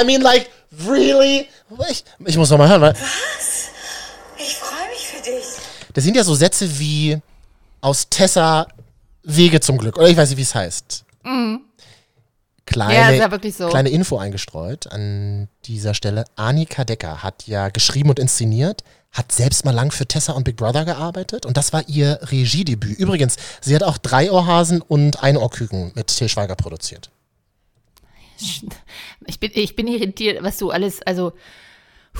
C: I mean, like, really? Ich, ich muss noch mal hören, weil
I: Ich freue mich für dich.
C: das sind ja so Sätze wie aus Tessa Wege zum Glück. Oder ich weiß nicht, wie es heißt. Kleine,
D: Ja, ist ja wirklich so.
C: kleine Info eingestreut an dieser Stelle. Annika Decker hat ja geschrieben und inszeniert, hat selbst mal lang für Tessa und Big Brother gearbeitet und das war ihr Regiedebüt. Übrigens, sie hat auch drei Ohrhasen und ein Ohrküken mit Til Schweiger produziert.
D: Ich bin, ich bin irritiert, was du alles, also,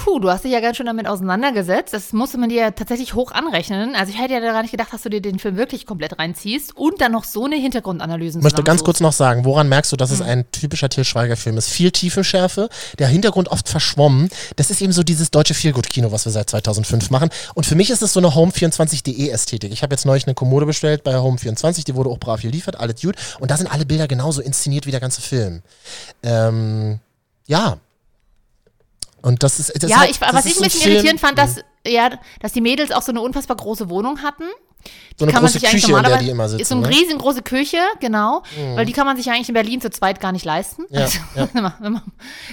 D: puh, du hast dich ja ganz schön damit auseinandergesetzt. Das musste man dir ja tatsächlich hoch anrechnen. Also ich hätte ja gar nicht gedacht, dass du dir den Film wirklich komplett reinziehst und dann noch so eine Hintergrundanalyse
C: Ich möchte ganz kurz noch sagen, woran merkst du, dass
D: Hm.
C: es ein typischer Til Schweiger-Film ist? Viel Tiefenschärfe, der Hintergrund oft verschwommen. Das ist eben so dieses deutsche Feelgood-Kino, was wir seit 2005 machen. Und für mich ist es so eine Home24.de-Ästhetik. Ich habe jetzt neulich eine Kommode bestellt bei Home24, die wurde auch brav geliefert, alles gut. Und da sind alle Bilder genauso inszeniert wie der ganze Film. Ähm, ja. Und das ist. Das
D: Ja,
C: halt,
D: ich,
C: das
D: was ich ein bisschen
C: Film-
D: irritierend fand, dass, ja, dass die Mädels auch so eine unfassbar große Wohnung hatten.
C: So eine
D: kann man
C: große
D: sich eigentlich
C: Küche, in der
D: normalerweise-
C: die immer
D: ist so
C: sitzen.
D: eine
C: Ne?
D: riesengroße Küche, genau. Weil die kann man sich eigentlich in Berlin zu zweit gar nicht leisten.
C: Ja,
D: Also,
C: ja.
D: man- man-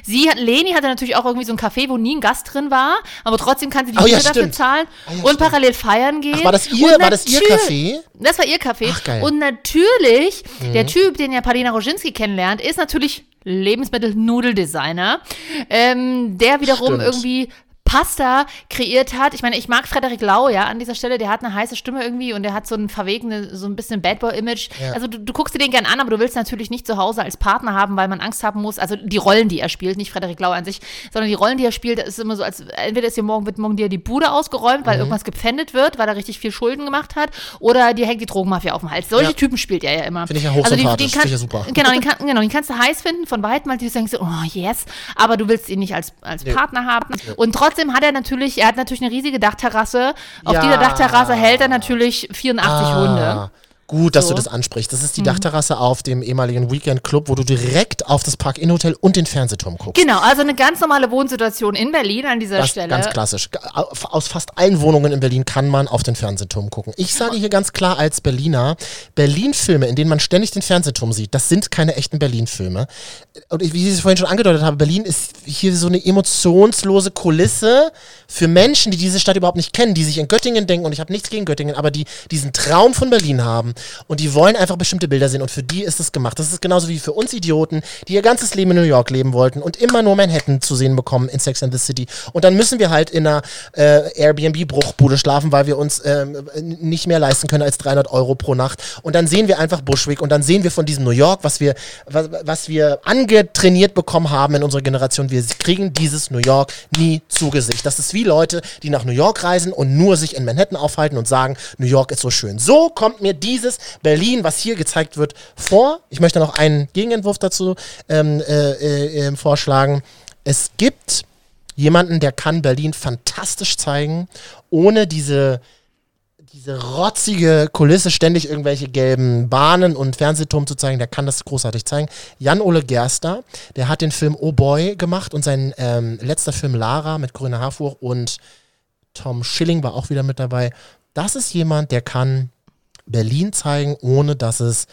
D: Sie hat, Leni hatte natürlich auch irgendwie so ein Café, wo nie ein Gast drin war, aber trotzdem kann sie die
C: Oh ja,
D: Miete dafür zahlen
C: Ah
D: und
C: stimmt.
D: parallel feiern gehen.
C: Ach, war das ihr- war das ihr Café?
D: Das war ihr Café.
C: Ach, geil. Mhm.
D: Und natürlich, der Typ, den ja Paulina Roginski kennenlernt, ist natürlich Lebensmittel-Nudeldesigner, ähm, der wiederum
C: Stimmt.
D: irgendwie Pasta kreiert hat. Ich meine, ich mag Frederik Lau, ja, an dieser Stelle. Der hat eine heiße Stimme irgendwie und der hat so ein verwegene, so ein bisschen Bad Boy-Image.
C: Ja.
D: Also du, du guckst dir den gern an, aber du willst natürlich nicht zu Hause als Partner haben, weil man Angst haben muss. Also die Rollen, die er spielt, nicht Frederik Lau an sich, sondern die Rollen, die er spielt, ist immer so, als entweder ist dir morgen, wird morgen dir die Bude ausgeräumt,
C: Mhm.
D: weil irgendwas gepfändet wird, weil er richtig viel Schulden gemacht hat, oder dir hängt die Drogenmafia auf dem Hals. Solche
C: Ja.
D: Typen spielt er ja immer.
C: Finde ich ja
D: Also die-
C: hochsympathisch,
D: den kann-
C: ja super.
D: Genau, den, kann, genau, den kannst du heiß finden von weitem, weil du denkst, so, oh yes, aber du willst ihn nicht als, als Partner haben. Und trotzdem hat er natürlich, er hat natürlich eine riesige Dachterrasse. Auf
C: Ja.
D: dieser Dachterrasse hält er natürlich 84 Hunde.
C: Gut, dass
D: So. Mhm.
C: du das ansprichst. Das ist die Dachterrasse auf dem ehemaligen Weekend Club, wo du direkt auf das Park-In-Hotel und den Fernsehturm guckst.
D: Genau, also eine ganz normale Wohnsituation in Berlin an dieser
C: Das
D: Stelle.
C: ganz klassisch. Aus fast allen Wohnungen in Berlin kann man auf den Fernsehturm gucken. Ich sage hier ganz klar als Berliner, Berlin-Filme, in denen man ständig den Fernsehturm sieht, das sind keine echten Berlin-Filme. Und wie ich es vorhin schon angedeutet habe, Berlin ist hier so eine emotionslose Kulisse für Menschen, die diese Stadt überhaupt nicht kennen, die sich in Göttingen denken, und ich habe nichts gegen Göttingen, aber die diesen Traum von Berlin haben und die wollen einfach bestimmte Bilder sehen und für die ist es gemacht. Das ist genauso wie für uns Idioten, die ihr ganzes Leben in New York leben wollten und immer nur Manhattan zu sehen bekommen in Sex and the City. Und dann müssen wir halt in einer äh, Airbnb-Bruchbude schlafen, weil wir uns ähm, nicht mehr leisten können als 300 Euro pro Nacht. Und dann sehen wir einfach Bushwick und dann sehen wir von diesem New York, was wir, was, was wir angetrainiert bekommen haben in unserer Generation. Wir kriegen dieses New York nie zu Gesicht. Das ist wie Leute, die nach New York reisen und nur sich in Manhattan aufhalten und sagen, New York ist so schön. So kommt mir dieses Berlin, was hier gezeigt wird, vor. Ich möchte noch einen Gegenentwurf dazu ähm, äh, äh, äh, vorschlagen. Es gibt jemanden, der kann Berlin fantastisch zeigen, ohne diese diese rotzige Kulisse, ständig irgendwelche gelben Bahnen und Fernsehturm zu zeigen, der kann das großartig zeigen. Jan-Ole Gerster, der hat den Film Oh Boy gemacht und sein ähm, letzter Film Lara mit Grüne Haarfuhr und Tom Schilling war auch wieder mit dabei. Das ist jemand, der kann Berlin zeigen, ohne dass es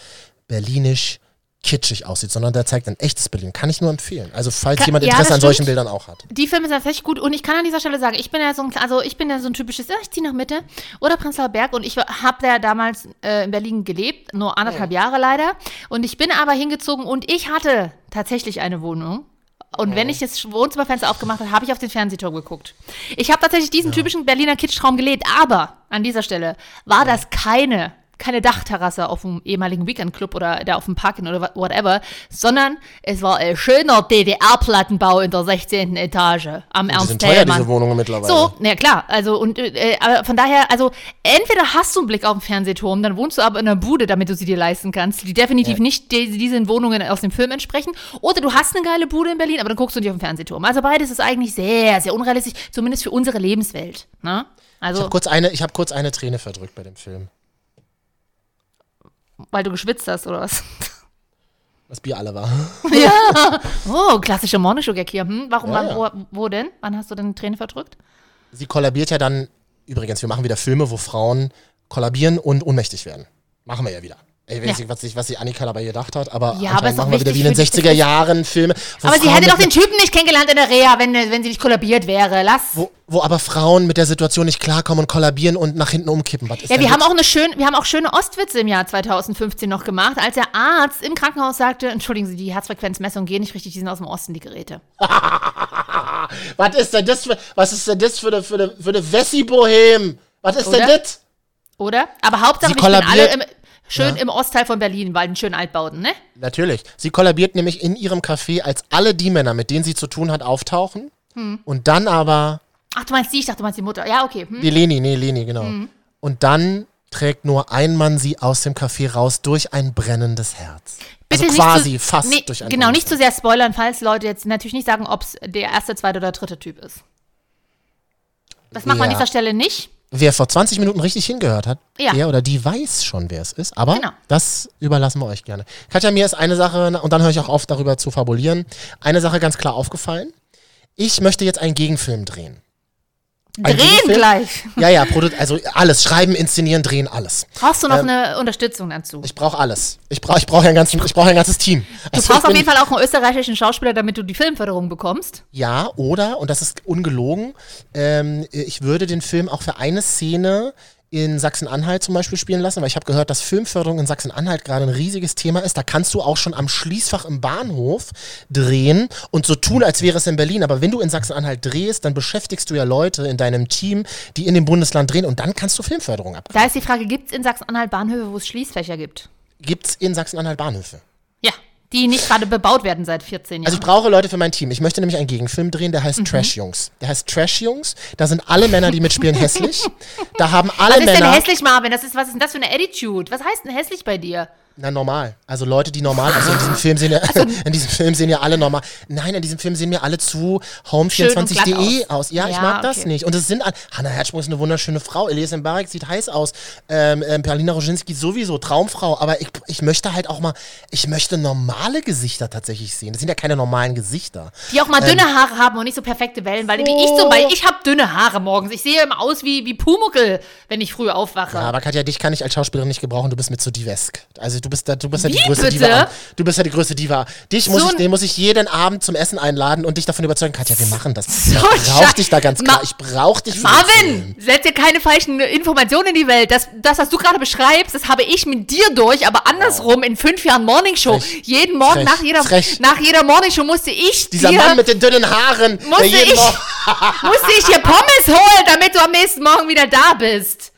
C: berlinisch kitschig aussieht, sondern der zeigt ein echtes Berlin. Kann ich nur empfehlen. Also falls
D: Ka-
C: jemand
D: ja,
C: Interesse
D: das
C: an solchen. Bildern auch hat.
D: Die Filme sind tatsächlich gut und ich kann an dieser Stelle sagen, ich bin ja so ein, also ich bin ja so ein typisches, ja, ich ziehe nach Mitte oder Prenzlauer Berg und ich habe ja damals äh, in Berlin gelebt, nur anderthalb Jahre leider und ich bin aber hingezogen und ich hatte tatsächlich eine Wohnung. Und wenn ich das Wohnzimmerfenster aufgemacht habe, habe ich auf den Fernsehturm geguckt. Ich habe tatsächlich diesen typischen Berliner Kitschtraum gelebt, aber an dieser Stelle war das keine keine Dachterrasse auf dem ehemaligen Weekend-Club oder da auf dem Park oder whatever, sondern es war ein schöner DDR-Plattenbau in der 16. Etage am
C: Die
D: Ernst
C: sind teuer, diese Wohnungen mittlerweile.
D: So, na klar, also und äh, aber von daher, also entweder hast du einen Blick auf den Fernsehturm, dann wohnst du aber in einer Bude, damit du sie dir leisten kannst, die definitiv nicht die, diesen Wohnungen aus dem Film entsprechen, oder du hast eine geile Bude in Berlin, aber dann guckst du nicht auf den Fernsehturm. Also beides ist eigentlich sehr, sehr unrealistisch, zumindest für unsere Lebenswelt. Ne?
C: Ich
D: Also,
C: habe kurz, eine- ich hab kurz eine Träne verdrückt bei dem Film.
D: Weil du geschwitzt hast oder was?
C: Was Bier alle war.
D: ja. Oh, klassischer Morningshow-Gag hier. Hm? Warum,
C: Ja,
D: wann,
C: ja.
D: Wo, wo denn? Wann hast du denn Tränen verdrückt?
C: Sie kollabiert ja dann, übrigens, wir machen wieder Filme, wo Frauen kollabieren und ohnmächtig werden. Machen wir ja wieder. Ich weiß
D: Ja.
C: nicht, was sich, was sich Annika dabei gedacht hat, aber
D: Ja, aber
C: machen wir wieder wie in den
D: für die-
C: 60er Jahren Filme.
D: Aber sie
C: Frauen
D: hätte doch den Typen nicht kennengelernt in der Reha, wenn, wenn sie nicht kollabiert wäre. Lass.
C: Wo, wo aber Frauen mit der Situation nicht klarkommen und kollabieren und nach hinten umkippen. Was ist
D: Ja,
C: denn
D: wir haben auch eine schön, wir haben auch schöne Ostwitze im Jahr 2015 noch gemacht, als der Arzt im Krankenhaus sagte, entschuldigen Sie, die Herzfrequenzmessungen gehen nicht richtig, die sind aus dem Osten, die Geräte.
C: Was ist denn das für, was ist denn das für eine, für eine, für eine Wessi-Bohem? Was ist denn
D: Oder?
C: das?
D: Oder? Aber Hauptsache,
C: Sie
D: wir alle im, schön im Ostteil von Berlin, weil den schönen Altbauten, ne?
C: Natürlich. Sie kollabiert nämlich in ihrem Café, als alle die Männer, mit denen sie zu tun hat, auftauchen.
D: Hm.
C: Und dann aber
D: Ach, du meinst die, ich dachte, du meinst die Mutter. Ja, okay. Hm.
C: Die Leni, nee, Leni, genau.
D: Mhm.
C: Und dann trägt nur ein Mann sie aus dem Café raus durch ein brennendes Herz. Also
D: nicht
C: quasi
D: zu-
C: fast
D: nee,
C: durch ein
D: Genau, nicht zu sehr spoilern, falls Leute jetzt natürlich nicht sagen, ob es der erste, zweite oder dritte Typ ist. Das macht man an
C: Ja.
D: dieser Stelle nicht.
C: Wer vor 20 Minuten richtig hingehört hat,
D: Ja.
C: der oder die weiß schon, wer es ist. Aber
D: Genau.
C: das überlassen wir euch gerne. Katja, mir ist eine Sache, und dann höre ich auch auf, darüber zu fabulieren, eine Sache ganz klar aufgefallen. Ich möchte jetzt einen Gegenfilm drehen.
D: Drehen
C: Gegenfilm?
D: gleich.
C: Ja, ja, also alles. Schreiben, inszenieren, drehen, alles.
D: Brauchst du noch
C: Ähm,
D: eine Unterstützung dazu?
C: Ich brauche alles. Ich brauche ich brauch ein, ganzen- ich brauch ein ganzes Team.
D: Du
C: Also
D: brauchst auf jeden Fall auch einen österreichischen Schauspieler, damit du die Filmförderung bekommst.
C: Ja, oder, und das ist ungelogen, ähm, ich würde den Film auch für eine Szene in Sachsen-Anhalt zum Beispiel spielen lassen, weil ich habe gehört, dass Filmförderung in Sachsen-Anhalt gerade ein riesiges Thema ist. Da kannst du auch schon am Schließfach im Bahnhof drehen und so tun, als wäre es in Berlin. Aber wenn du in Sachsen-Anhalt drehst, dann beschäftigst du ja Leute in deinem Team, die in dem Bundesland drehen und dann kannst du Filmförderung ab.
D: Da ist die Frage, gibt es in Sachsen-Anhalt Bahnhöfe, wo es Schließfächer gibt?
C: Gibt's in Sachsen-Anhalt Bahnhöfe?
D: Die nicht gerade bebaut werden seit 14 Jahren.
C: Also ich brauche Leute für mein Team. Ich möchte nämlich einen Gegenfilm drehen, der heißt
D: Mhm.
C: Trash Jungs. Der heißt Trash Jungs. Da sind alle Männer, die mitspielen, hässlich. Da haben alle
D: was ist denn
C: Männer.
D: hässlich, Marvin? Das ist, was ist denn das für eine Attitude? Was heißt denn hässlich bei dir?
C: Na, normal. Also Leute, die normal, also in diesem Film sehen ja, in diesem Film sehen ja alle normal. Nein, in diesem Film sehen mir alle zu home24.de
D: Schön und glatt
C: aus. Ja, ich
D: Ja,
C: mag das
D: okay.
C: nicht. Und es sind alle, Hannah Herzsprung ist eine wunderschöne Frau. Elias Mbarek sieht heiß aus. Ähm, ähm, Perlina Roginski sowieso, Traumfrau. Aber ich, ich möchte halt auch mal, ich möchte normale Gesichter tatsächlich sehen. Das sind ja keine normalen Gesichter.
D: Die auch mal
C: Ähm,
D: dünne Haare haben und nicht so perfekte Wellen, weil wie ich zum Beispiel, ich habe dünne Haare morgens. Ich sehe immer aus wie, wie Pumuckel, wenn ich früh aufwache.
C: Ja, aber Katja, dich kann ich als Schauspielerin nicht gebrauchen, du bist mir zu divesk. Also du bist da, du bist ja die
D: Wie
C: größte
D: bitte?
C: Diva. Du bist ja die größte Diva. Dich muss
D: So
C: ich,
D: ein-
C: den muss ich jeden Abend zum Essen einladen und dich davon überzeugen, Katja, wir machen das. Ich brauch dich da ganz klar.
D: Ma-
C: ich brauch dich für den
D: Marvin, setz dir keine falschen Informationen in die Welt. Das, das was du gerade beschreibst, das habe ich mit dir durch, aber andersrum in fünf Jahren Morningshow.
C: Frech.
D: Jeden Morgen
C: Frech.
D: nach jeder,
C: Frech.
D: nach jeder Morningshow musste ich
C: Dieser
D: dir,
C: Mann mit den dünnen Haaren. der
D: musste
C: jeden
D: ich,
C: Morgen-
D: musste ich dir Pommes holen, damit du am nächsten Morgen wieder da bist.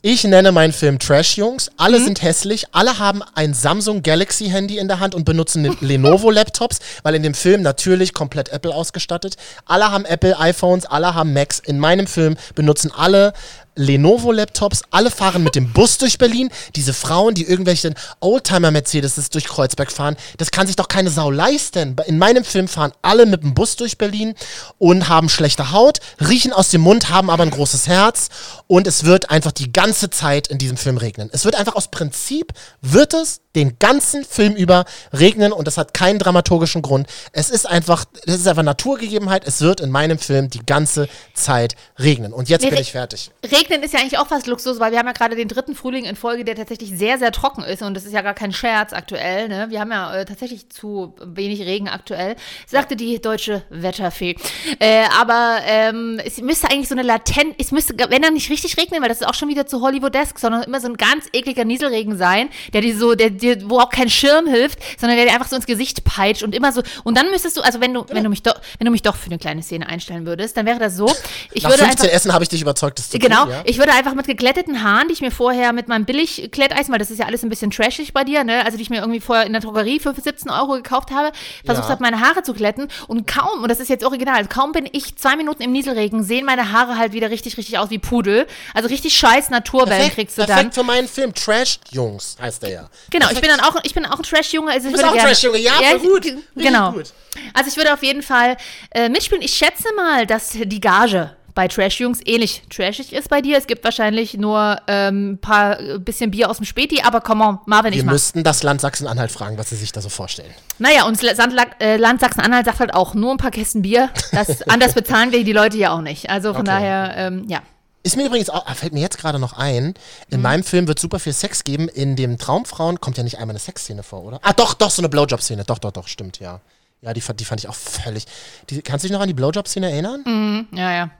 C: Ich nenne meinen Film Trash Jungs.
D: Mhm.
C: Alle sind hässlich. Alle haben ein Samsung Galaxy Handy in der Hand und benutzen Le- Lenovo Laptops, weil in dem Film natürlich komplett Apple ausgestattet. Alle haben Apple iPhones, alle haben Macs. In meinem Film benutzen alle Lenovo Laptops. Alle fahren mit dem Bus durch Berlin. Diese Frauen, die irgendwelchen Oldtimer Mercedes durch Kreuzberg fahren, das kann sich doch keine Sau leisten. In meinem Film fahren alle mit dem Bus durch Berlin und haben schlechte Haut, riechen aus dem Mund, haben aber ein großes Herz und es wird einfach die ganze Zeit in diesem Film regnen. Es wird einfach aus Prinzip, wird es den ganzen Film über regnen und das hat keinen dramaturgischen Grund. Es ist einfach, das ist einfach Naturgegebenheit. Es wird in meinem Film die ganze Zeit regnen. Und jetzt
D: Nee,
C: bin ich fertig.
D: Regnen ist ja eigentlich auch fast Luxus, weil wir haben ja gerade den dritten Frühling in Folge, der tatsächlich sehr, sehr trocken ist. Und das ist ja gar kein Scherz aktuell. Ne? Wir haben ja äh, tatsächlich zu wenig Regen aktuell, sagte die deutsche Wetterfee. Äh, aber ähm, es müsste eigentlich so eine latent, es müsste, wenn er nicht richtig richtig regnen, weil das ist auch schon wieder zu Hollywoodesk, sondern immer so ein ganz ekliger Nieselregen sein, der dir so, der dir, wo auch kein Schirm hilft, sondern der dir einfach so ins Gesicht peitscht und immer so. Und dann müsstest du, also wenn du, wenn du mich doch, wenn du mich doch für eine kleine Szene einstellen würdest, dann wäre das so. Ich
C: Nach
D: würde
C: 15
D: einfach,
C: Essen habe ich dich überzeugt, das zu
D: Genau,
C: tun, ja?
D: ich würde einfach mit geglätteten Haaren, die ich mir vorher mit meinem Billig-Glätteisen, weil das ist ja alles ein bisschen trashig bei dir, ne? Also die ich mir irgendwie vorher in der Drogerie für 17 Euro gekauft habe, versucht
C: Ja.
D: habe, meine Haare zu glätten und kaum, und das ist jetzt original, kaum bin ich zwei Minuten im Nieselregen, sehen meine Haare halt wieder richtig, richtig aus wie Pudel. Also richtig scheiß Naturwellen kriegst du
C: perfekt
D: dann.
C: für meinen Film. Trash Jungs heißt der ja.
D: Genau, ich bin dann auch, ich bin auch ein Trash-Junge. Also ich
C: bist
D: würde
C: auch ein Trash-Junge, ja,
D: ich-
C: gut.
D: Genau.
C: gut.
D: Also ich würde auf jeden Fall äh, mitspielen. Ich schätze mal, dass die Gage bei Trash-Jungs ähnlich trashig ist bei dir. Es gibt wahrscheinlich nur ähm, ein paar äh, bisschen Bier aus dem Späti, aber komm on, Marvin, ich
C: Wir müssten das Land Sachsen-Anhalt fragen, was sie sich da so vorstellen.
D: Naja, und das Land, äh, Land Sachsen-Anhalt sagt halt auch nur ein paar Kästen Bier. Das, anders bezahlen wir die Leute ja auch nicht. Also von
C: Okay.
D: daher, ähm, ja.
C: Ist mir übrigens auch, ah, fällt mir jetzt gerade noch ein, in meinem Film wird super viel Sex geben. In dem Traumfrauen kommt ja nicht einmal eine Sexszene vor, oder? Ah, doch, doch, so eine Blowjob-Szene. Doch, doch, doch, stimmt, ja. Ja, die, fand- die fand ich auch völlig. Die, kannst du dich noch an die Blowjob-Szene erinnern?
D: Ja, ja.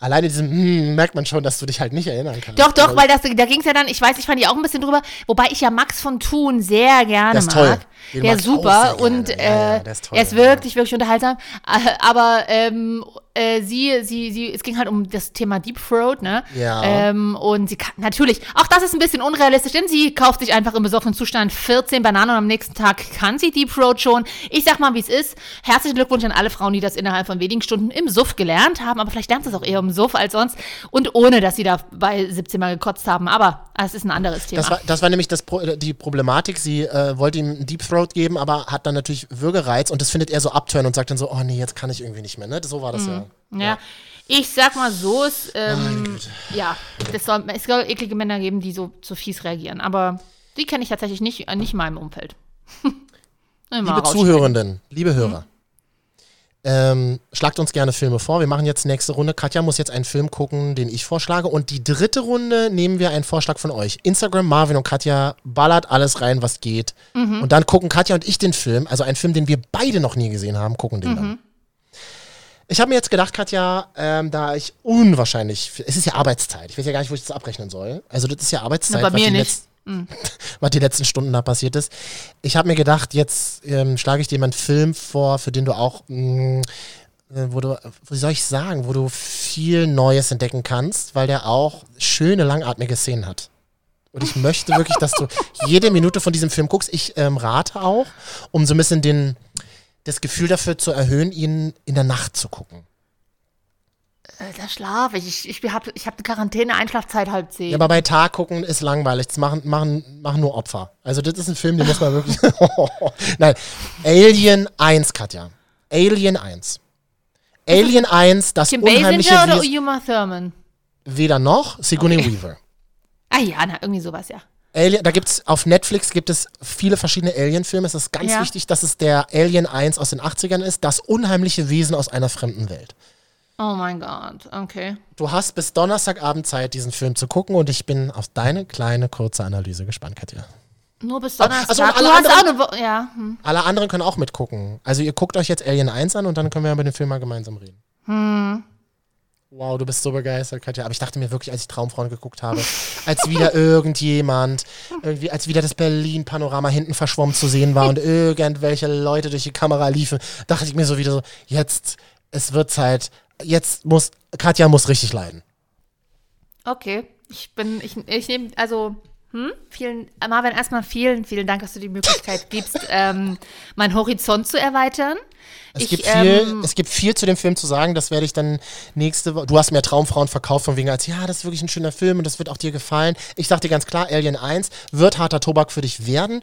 C: Alleine diesem, hm, merkt man schon, dass du dich halt nicht erinnern kannst.
D: Doch, doch,
C: Also,
D: weil das, da ging es ja dann, ich weiß, ich fand die auch ein bisschen drüber, wobei ich ja Max von Thun sehr gerne
C: Der ist
D: mag.
C: toll. Den
D: Der ist super und
C: Ja,
D: äh,
C: ja, der ist toll,
D: er ist
C: ja.
D: wirklich, wirklich unterhaltsam. Äh, aber ähm, äh, sie, sie, sie, es ging halt um das Thema Deep Throat, ne?
C: Ja.
D: Ähm, und sie kann, natürlich, auch das ist ein bisschen unrealistisch, denn sie kauft sich einfach im besoffenen Zustand 14 Bananen und am nächsten Tag kann sie Deep Throat schon. Ich sag mal, wie es ist. Herzlichen Glückwunsch an alle Frauen, die das innerhalb von wenigen Stunden im Suff gelernt haben, aber vielleicht lernt sie es auch eher im Suff als sonst und ohne, dass sie da bei 17 Mal gekotzt haben. Aber es ist ein anderes Thema.
C: Das war, das war nämlich das Pro, die Problematik. Sie äh, wollte ihm einen Deep Throat geben, aber hat dann natürlich Würgereiz und das findet er so abtören und sagt dann so, oh nee, jetzt kann ich irgendwie nicht mehr. Ne? So war das ja.
D: Ja. Ich sag mal so, es, ähm, ja, es soll, es soll eklige Männer geben, die so, so fies reagieren. Aber die kenne ich tatsächlich nicht, äh, nicht in meinem Umfeld.
C: Liebe. Zuhörenden, liebe Hörer, ähm, schlagt uns gerne Filme vor. Wir machen jetzt nächste Runde. Katja muss jetzt einen Film gucken, den ich vorschlage. Und die dritte Runde nehmen wir einen Vorschlag von euch. Instagram, Marvin und Katja ballert alles rein, was geht. Und dann gucken Katja und ich den Film, also einen Film, den wir beide noch nie gesehen haben, gucken den dann. Ich habe mir jetzt gedacht, Katja, ähm, da ich unwahrscheinlich, es ist ja Arbeitszeit. Ich weiß ja gar nicht, wo ich das abrechnen soll. Also das ist ja Arbeitszeit.
D: Na, bei mir nicht.
C: Letz- was die letzten Stunden da passiert ist. Ich habe mir gedacht, jetzt ähm, schlage ich dir mal einen Film vor, für den du auch, mh, äh, wo du, wie soll ich sagen, wo du viel Neues entdecken kannst, weil der auch schöne, langatmige Szenen hat. Und ich möchte wirklich, dass du jede Minute von diesem Film guckst. Ich ähm, rate auch, um so ein bisschen den, das Gefühl dafür zu erhöhen, ihn in der Nacht zu gucken.
D: Äh, da schlafe ich. Ich, ich habe ich hab eine Quarantäne-Einschlafzeit halb zehn.
C: Ja, aber bei Tag gucken ist langweilig. Das machen, machen, machen nur Opfer. Also, das ist ein Film, den muss man wirklich. Nein. Alien 1, Katja. Alien 1. Alien 1, das
D: Kim
C: unheimliche
D: Basinger oder. Uma Thurman?
C: Weder noch, Sigourney Weaver.
D: Ah ja, na, irgendwie sowas, ja.
C: Alien, da gibt's auf Netflix gibt es viele verschiedene Alien-Filme. Es ist ganz
D: Ja.
C: wichtig, dass es der Alien 1 aus den 80ern ist, das unheimliche Wesen aus einer fremden Welt.
D: Oh mein Gott, okay.
C: Du hast bis Donnerstagabend Zeit, diesen Film zu gucken und ich bin auf deine kleine kurze Analyse gespannt, Katja.
D: Nur bis
C: Ach,
D: Donnerstag.
C: also alle anderen-
D: eine. Ja, hm.
C: Alle anderen können auch mitgucken. Also ihr guckt euch jetzt Alien 1 an und dann können wir über den Film mal gemeinsam reden. Wow, du bist so begeistert, Katja. Aber ich dachte mir wirklich, als ich Traumfrauen geguckt habe, als wieder irgendjemand, irgendwie, als wieder das Berlin-Panorama hinten verschwommen zu sehen war und irgendwelche Leute durch die Kamera liefen, dachte ich mir so wieder so, jetzt, es wird Zeit, jetzt muss, Katja muss richtig leiden.
D: Okay. Ich bin, ich, ich nehme, also, hm, vielen, Marvin, erstmal vielen, vielen Dank, dass du die Möglichkeit gibst, ähm, meinen Horizont zu erweitern.
C: Es,
D: ich,
C: gibt viel,
D: ähm,
C: es gibt viel zu dem Film zu sagen, das werde ich dann nächste Woche. Du hast mir Traumfrauen verkauft, von wegen als, ja, das ist wirklich ein schöner Film und das wird auch dir gefallen. Ich dir ganz klar, Alien 1 wird harter Tobak für dich werden.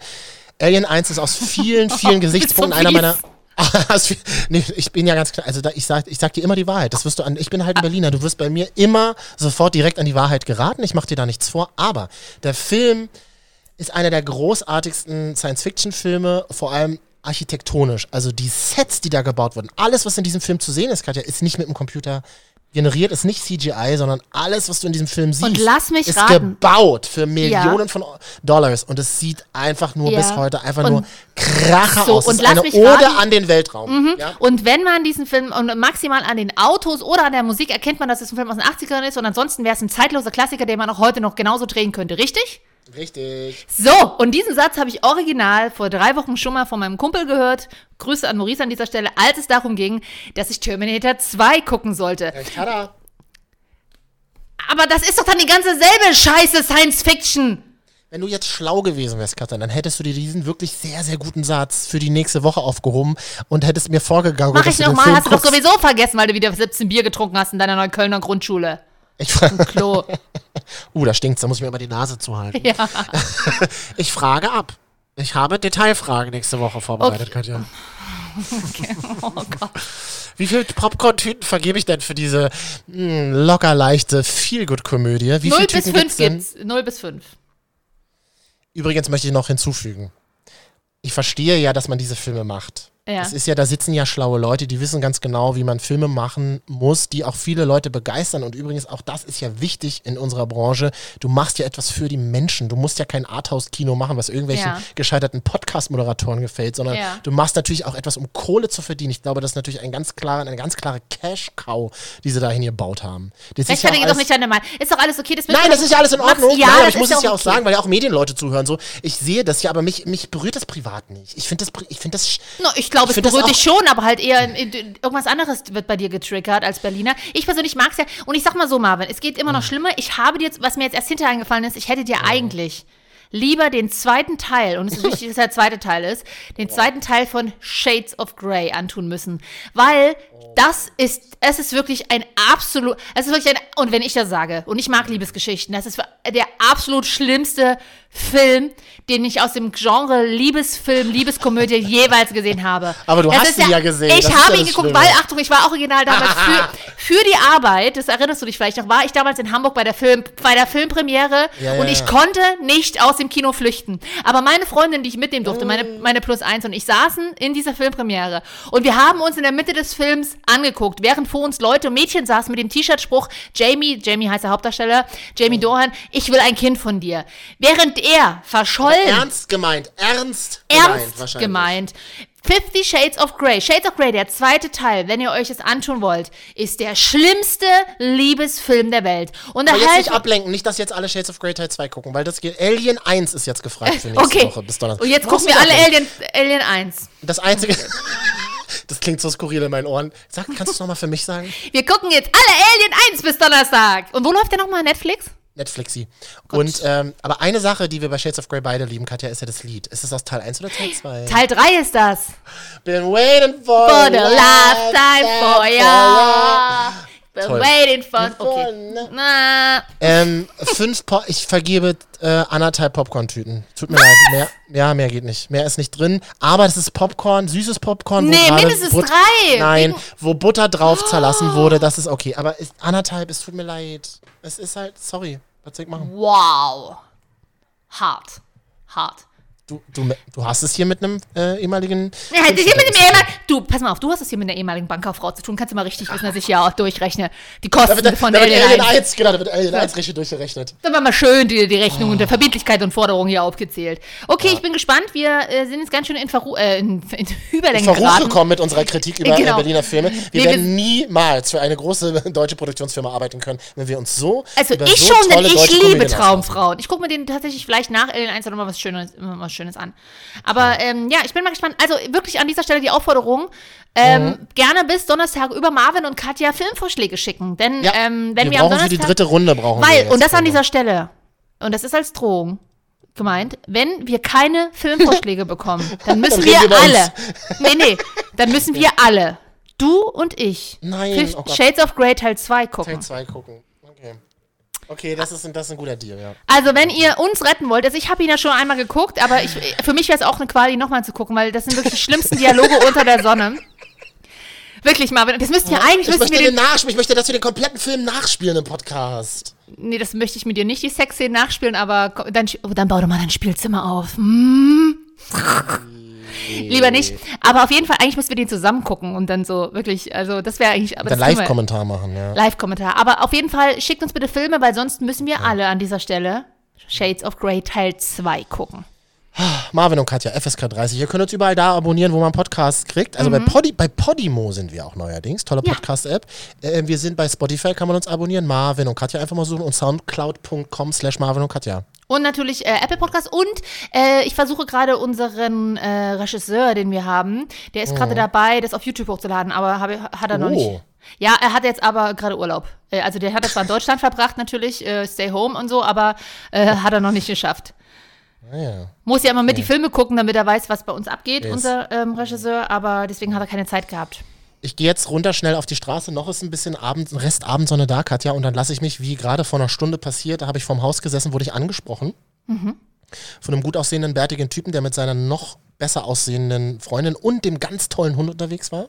C: Alien 1 ist aus vielen, vielen Gesichtspunkten
D: so
C: einer meiner. Nee, ich bin ja ganz klar, also da, ich, sag, ich sag dir immer die Wahrheit. Das wirst du an, ich bin halt ein Berliner. Du wirst bei mir immer sofort direkt an die Wahrheit geraten. Ich mache dir da nichts vor. Aber der Film ist einer der großartigsten Science-Fiction-Filme, vor allem architektonisch. Also die Sets, die da gebaut wurden, alles, was in diesem Film zu sehen ist, Katja, ist nicht mit dem Computer generiert, ist nicht CGI, sondern alles, was du in diesem Film siehst,
D: Und lass mich
C: ist
D: raten.
C: gebaut für Millionen von Dollars und es sieht einfach nur
D: Ja.
C: bis heute einfach
D: Und-
C: nur Kracher
D: So,
C: aus.
D: und lass mich
C: Ode
D: raten. Mhm.
C: an den Weltraum. Ja?
D: Und wenn man diesen Film und maximal an den Autos oder an der Musik erkennt man, dass es ein Film aus den 80ern ist und ansonsten wäre es ein zeitloser Klassiker, den man auch heute noch genauso drehen könnte, richtig?
C: Richtig.
D: So, und diesen Satz habe ich original vor drei Wochen schon mal von meinem Kumpel gehört. Grüße an Maurice an dieser Stelle, als es darum ging, dass ich Terminator 2 gucken sollte.
C: Hat er.
D: Aber das ist doch dann die ganze selbe Scheiße Science Fiction.
C: Wenn du jetzt schlau gewesen wärst, Katrin, dann hättest du dir diesen wirklich sehr, sehr guten Satz für die nächste Woche aufgehoben und hättest mir vorgegangen,
D: Mach ich nochmal, hast du doch sowieso vergessen, weil du wieder 17 Bier getrunken hast in deiner Neuköllner Grundschule.
C: Ich frage,
D: Klo.
C: uh, da stinkt's, da muss ich mir immer die Nase zuhalten.
D: ja.
C: Ich frage ab. Ich habe Detailfragen nächste Woche vorbereitet, Katja.
D: Oh Gott.
C: Wie viele Popcorn-Tüten vergebe ich denn für diese mh, locker leichte Feel-Good-Komödie? Wie
D: 0
C: viele
D: bis 5
C: gibt's.
D: 0 bis 5.
C: Übrigens möchte ich noch hinzufügen. Ich verstehe ja, dass man diese Filme macht.
D: Ja.
C: Es ist ja, da sitzen ja schlaue Leute, die wissen ganz genau, wie man Filme machen muss, die auch viele Leute begeistern. Und übrigens, auch das ist ja wichtig in unserer Branche. Du machst ja etwas für die Menschen. Du musst ja kein Arthouse-Kino machen, was irgendwelchen
D: Ja.
C: gescheiterten Podcast-Moderatoren gefällt, sondern
D: Ja.
C: du machst natürlich auch etwas, um Kohle zu verdienen. Ich glaube, das ist natürlich ein ganz klar, eine ganz klare Cash-Cow, die sie dahin gebaut haben. Das ist ja
D: doch
C: alles-
D: nicht deine Meinung. Ist doch alles okay. Das
C: Nein, das ist ja alles in Ordnung.
D: Ja,
C: Nein, aber
D: das
C: ich muss es ja auch
D: okay.
C: sagen, weil ja auch Medienleute zuhören. So, ich sehe das ja, aber mich, mich berührt das privat nicht. Ich finde das, ich finde das,
D: No, ich glaube, es berührt dich schon, aber halt eher irgendwas anderes wird bei dir getriggert als Berliner. Ich persönlich mag es ja. Und ich sag mal so, Marvin, es geht immer
C: Mhm.
D: noch schlimmer. Ich habe dir jetzt, was mir jetzt erst hinterher eingefallen ist, ich hätte dir eigentlich lieber den zweiten Teil, und es ist wichtig, dass der zweite Teil ist, den zweiten Teil von Shades of Grey antun müssen. Weil das ist, es ist wirklich ein absolut, es ist wirklich ein, und wenn ich das sage, und ich mag Liebesgeschichten, das ist der absolut schlimmste Film, den ich aus dem Genre Liebesfilm, Liebeskomödie jeweils gesehen habe.
C: Aber du
D: Das
C: hast ihn ja gesehen,
D: Ich habe
C: ja
D: ihn geguckt,
C: Schlimme.
D: weil, Achtung, ich war original damals für, für die Arbeit, das erinnerst du dich vielleicht noch, war ich damals in Hamburg bei der Film, bei der Filmpremiere
C: Ja, ja,
D: und ich
C: ja.
D: konnte nicht aus dem Kino flüchten. Aber meine Freundin, die ich mitnehmen durfte, meine,
C: Mm.
D: meine Plus eins und ich saßen in dieser Filmpremiere und wir haben uns in der Mitte des Films angeguckt, während vor uns Leute, Mädchen saßen mit dem T-Shirt-Spruch, Jamie, Jamie heißt der Hauptdarsteller, Jamie Dohan, ich will ein Kind von dir. Während er verschollen
C: ernst gemeint, ernst gemeint,
D: ernst
C: wahrscheinlich.
D: gemeint. Fifty Shades of Grey. Shades of Grey, der zweite Teil, wenn ihr euch es antun wollt, ist der schlimmste Liebesfilm der Welt. Und
C: Aber jetzt nicht
D: halt,
C: ablenken, nicht, dass jetzt alle Shades of Grey Teil 2 gucken, weil das geht. Alien 1 ist jetzt gefragt für nächste
D: okay.
C: Woche bis Donnerstag.
D: Und jetzt
C: Brauchst
D: gucken wir alle
C: nicht
D: Alien, Alien 1.
C: Das einzige. das klingt so skurril in meinen Ohren. Sag, kannst du es nochmal für mich sagen?
D: Wir gucken jetzt alle Alien 1 bis Donnerstag. Und wo läuft der nochmal? Netflix?
C: Netflixy. Und, ähm, aber eine Sache, die wir bei Shades of Grey beide lieben, Katja, ist ja das Lied. Ist es aus Teil 1 oder Teil 2?
D: Teil 3 ist das.
C: Been waiting for,
D: For the last time for ya.
C: Toll.
D: waiting for. Okay. Na.
C: Ähm, fünf po ich vergebe äh, anderthalb Popcorn-Tüten. Tut mir leid. Mehr, ja, mehr geht nicht. Mehr ist nicht drin. Aber das ist Popcorn, süßes Popcorn. wo
D: Nee, mindestens
C: But-
D: drei.
C: Nein,
D: Wegen-
C: wo Butter drauf zerlassen wurde, das ist okay. Aber ist anderthalb, es tut mir leid. Es ist halt, sorry. Was soll ich machen?
D: Wow. Hart. Hart.
C: Du, du, du hast es hier mit einem äh, ehemaligen.
D: Ja, hier mit dem ehemaligen. Du, pass mal auf, du hast es hier mit einer ehemaligen Bankkauffrau zu tun. Kannst du mal richtig wissen, dass ich ja auch durchrechne. Die
C: Da
D: Kosten
C: wird,
D: von
C: da wird
D: Alien
C: Alien
D: 1.
C: 1, genau, da wird Alien 1 richtig durchgerechnet.
D: Dann war mal schön die, die Rechnung und der Verbindlichkeit und Forderungen hier aufgezählt. Okay, ich bin gespannt. Wir äh, sind jetzt ganz schön in, Verru äh, in, in Überlänge
C: Verruch
D: geraten.
C: gekommen mit unserer Kritik über
D: Genau.
C: äh, Berliner Filme. Wir
D: Nee, wir-
C: werden niemals für eine große deutsche Produktionsfirma arbeiten können, wenn wir uns so.
D: Also ich
C: so
D: schon, denn ich liebe Traumfrauen. Ich gucke mir den tatsächlich vielleicht nach Alien 1 noch mal was Schönes, immer was Schönes an. Aber ähm, ja, ich bin mal gespannt. Also wirklich an dieser Stelle die Aufforderung, ähm,
C: Mhm.
D: gerne bis Donnerstag über Marvin und Katja Filmvorschläge schicken. Denn
C: Ja,
D: ähm, wenn
C: wir
D: wir, am
C: brauchen für
D: Donnerstag...
C: die dritte Runde brauchen wir
D: Weil,
C: jetzt
D: und das an dieser Stelle, und das ist als Drohung gemeint, wenn wir keine Filmvorschläge bekommen, dann müssen
C: Dann
D: wir
C: wir
D: alle, nee, nee, dann müssen wir alle, du und ich,
C: Nein, oh.
D: Shades of Grey Teil 2 gucken.
C: Teil 2 gucken. Okay. Das ist, ein- das ist ein guter Deal, ja.
D: Also, wenn ihr uns retten wollt, also ich habe ihn ja schon einmal geguckt, aber ich, für mich wäre es auch eine Quali, nochmal zu gucken, weil das sind wirklich die schlimmsten Dialoge unter der Sonne. Wirklich, Marvin, das müssten ja eigentlich,
C: Ich möchte,
D: wir
C: den
D: den,
C: ich möchte, dass wir den kompletten Film nachspielen im Podcast.
D: nee, das möchte ich mit dir nicht, die Sexszenen nachspielen, aber dann, oh, dann bau doch mal dein Spielzimmer auf. Hm? Lieber nicht. Aber auf jeden Fall, eigentlich müssen wir den zusammen gucken und dann so wirklich, also das wäre eigentlich. Aber
C: Dann Live-Kommentar machen, ja.
D: Live-Kommentar. Aber auf jeden Fall schickt uns bitte Filme, weil sonst müssen wir alle an dieser Stelle Shades of Grey Teil 2 gucken.
C: Marvin und Katja, FSK 30. Ihr könnt uns überall da abonnieren, wo man Podcasts kriegt. Also bei, Podi, bei Podimo sind wir auch neuerdings. Tolle
D: Mhm. Ja.
C: Podcast-App. Äh, wir sind bei Spotify, kann man uns abonnieren. Marvin und Katja einfach mal suchen und soundcloud.com slash Marvin und Katja.
D: Und natürlich äh, Apple Podcast. Und äh, ich versuche gerade unseren äh, Regisseur, den wir haben, der ist gerade dabei, das auf YouTube hochzuladen, aber habe, hat er noch
C: Oh.
D: nicht. Ja, er hat jetzt aber gerade Urlaub. Äh, also der hat das zwar in Deutschland verbracht, natürlich, äh, Stay Home und so, aber äh, hat er noch nicht geschafft.
C: Naja.
D: Muss ja immer mit die Filme gucken, damit er weiß, was bei uns abgeht,
C: Yes.
D: unser ähm, Regisseur, aber deswegen hat er keine Zeit gehabt.
C: Ich gehe jetzt runter schnell auf die Straße. Noch ist ein bisschen Abend, ein Rest Abendsonne da, Katja. Und dann lasse ich mich, wie gerade vor einer Stunde passiert, da habe ich vorm Haus gesessen, wurde ich angesprochen.
D: Mhm.
C: Von einem gut aussehenden, bärtigen Typen, der mit seiner noch besser aussehenden Freundin und dem ganz tollen Hund unterwegs war.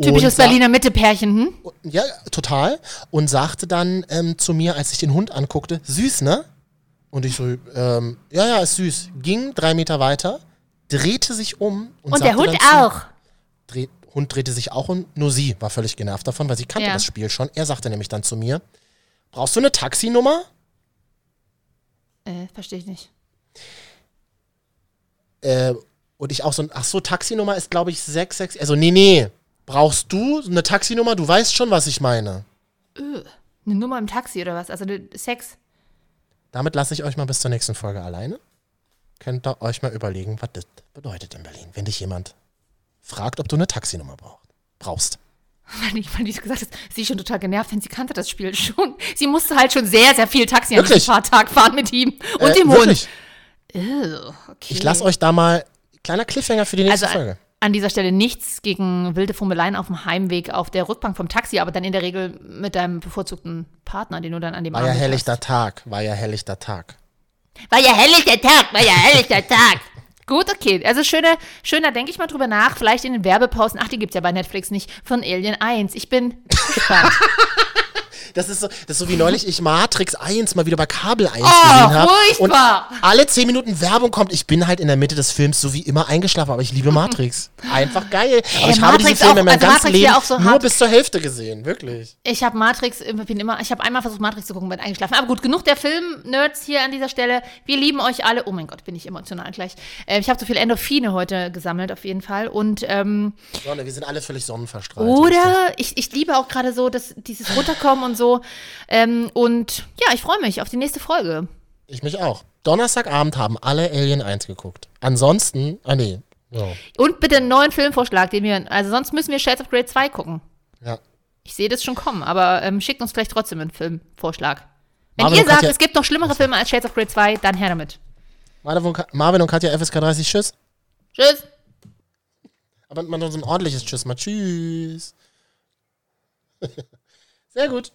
D: Typisches
C: Und sa-
D: Berliner Mitte-Pärchen, hm?
C: Ja, total. Und sagte dann ähm, zu mir, als ich den Hund anguckte, süß, ne? Und ich so, ähm, ja, ja, ist süß. Ging drei Meter weiter, drehte sich um und,
D: Und der Hund
C: dann zu-
D: auch.
C: Hund drehte sich auch um, nur sie war völlig genervt davon, weil sie kannte
D: Ja.
C: das Spiel schon. Er sagte nämlich dann zu mir, brauchst du eine Taxinummer?
D: Äh, verstehe ich nicht.
C: Äh, und ich auch so, ach so, Taxinummer ist glaube ich 66, also nee, nee, brauchst du eine Taxinummer? Du weißt schon, was ich meine.
D: Eine Nummer im Taxi oder was? Also Sex.
C: Damit lasse ich euch mal bis zur nächsten Folge alleine. Könnt ihr euch mal überlegen, was das bedeutet in Berlin, wenn dich jemand fragt, ob du eine Taxinummer brauchst. brauchst.
D: Weil ich, weil ich gesagt hast, sie ist schon total genervt, denn sie kannte das Spiel schon. Sie musste halt schon sehr, sehr viel Taxi an
C: Wirklich?
D: diesem Fahrtag fahren mit ihm und
C: Äh,
D: dem
C: wirklich?
D: Hund. Ew, okay.
C: Ich lasse euch da mal kleiner Cliffhanger für die nächste
D: also
C: Folge.
D: an, an dieser Stelle nichts gegen wilde Fummeleien auf dem Heimweg auf der Rückbank vom Taxi, aber dann in der Regel mit deinem bevorzugten Partner, den du dann an dem
C: War
D: Arm
C: ja
D: hast.
C: Tag, war ja helllichter Tag.
D: War ja helllichter Tag, war ja helllichter Tag. Gut, okay. Also schöner, schöner denke ich mal drüber nach. Vielleicht in den Werbepausen. Ach, die gibt's ja bei Netflix nicht. Von Alien 1. Ich bin gespannt.
C: Das ist so, das ist so wie neulich ich Matrix 1 mal wieder bei Kabel 1
D: Oh,
C: gesehen habe.
D: furchtbar.
C: Und alle 10 Minuten Werbung kommt. Ich bin halt in der Mitte des Films so wie immer eingeschlafen, aber ich liebe Matrix. Einfach geil. Aber ich habe diesen
D: Matrix
C: Film
D: auch-
C: in meinem
D: also
C: ganzen
D: Matrix
C: Leben
D: auch so
C: nur
D: hart.
C: bis zur Hälfte gesehen. Wirklich.
D: Ich habe Matrix, ich bin immer, ich habe einmal versucht, Matrix zu gucken, bin eingeschlafen. Aber gut, genug der Film-Nerds hier an dieser Stelle. Wir lieben euch alle. Oh mein Gott, bin ich emotional gleich. Äh, ich habe so viel Endorphine heute gesammelt, auf jeden Fall. Und ähm,
C: Sonne, wir sind alle völlig sonnenverstrahlt.
D: Oder ich, ich liebe auch gerade so das, dieses Runterkommen und so. Ähm, und ja, ich freue mich auf die nächste Folge.
C: Ich mich auch. Donnerstagabend haben alle Alien 1 geguckt. Ansonsten, ah nee. Ja.
D: Und bitte einen neuen Filmvorschlag, den wir, also sonst müssen wir Shades of Grey 2 gucken.
C: ja.
D: Ich sehe das schon kommen, aber ähm, schickt uns vielleicht trotzdem einen Filmvorschlag. Wenn
C: Marvin
D: ihr sagt,
C: Katja-
D: es gibt noch schlimmere Filme als Shades of Grey 2, dann her damit.
C: Marvin und Ka- Marvin und Katja FSK 30, tschüss.
D: Tschüss.
C: Aber man so ein ordentliches Tschüss mal. Tschüss. Sehr gut.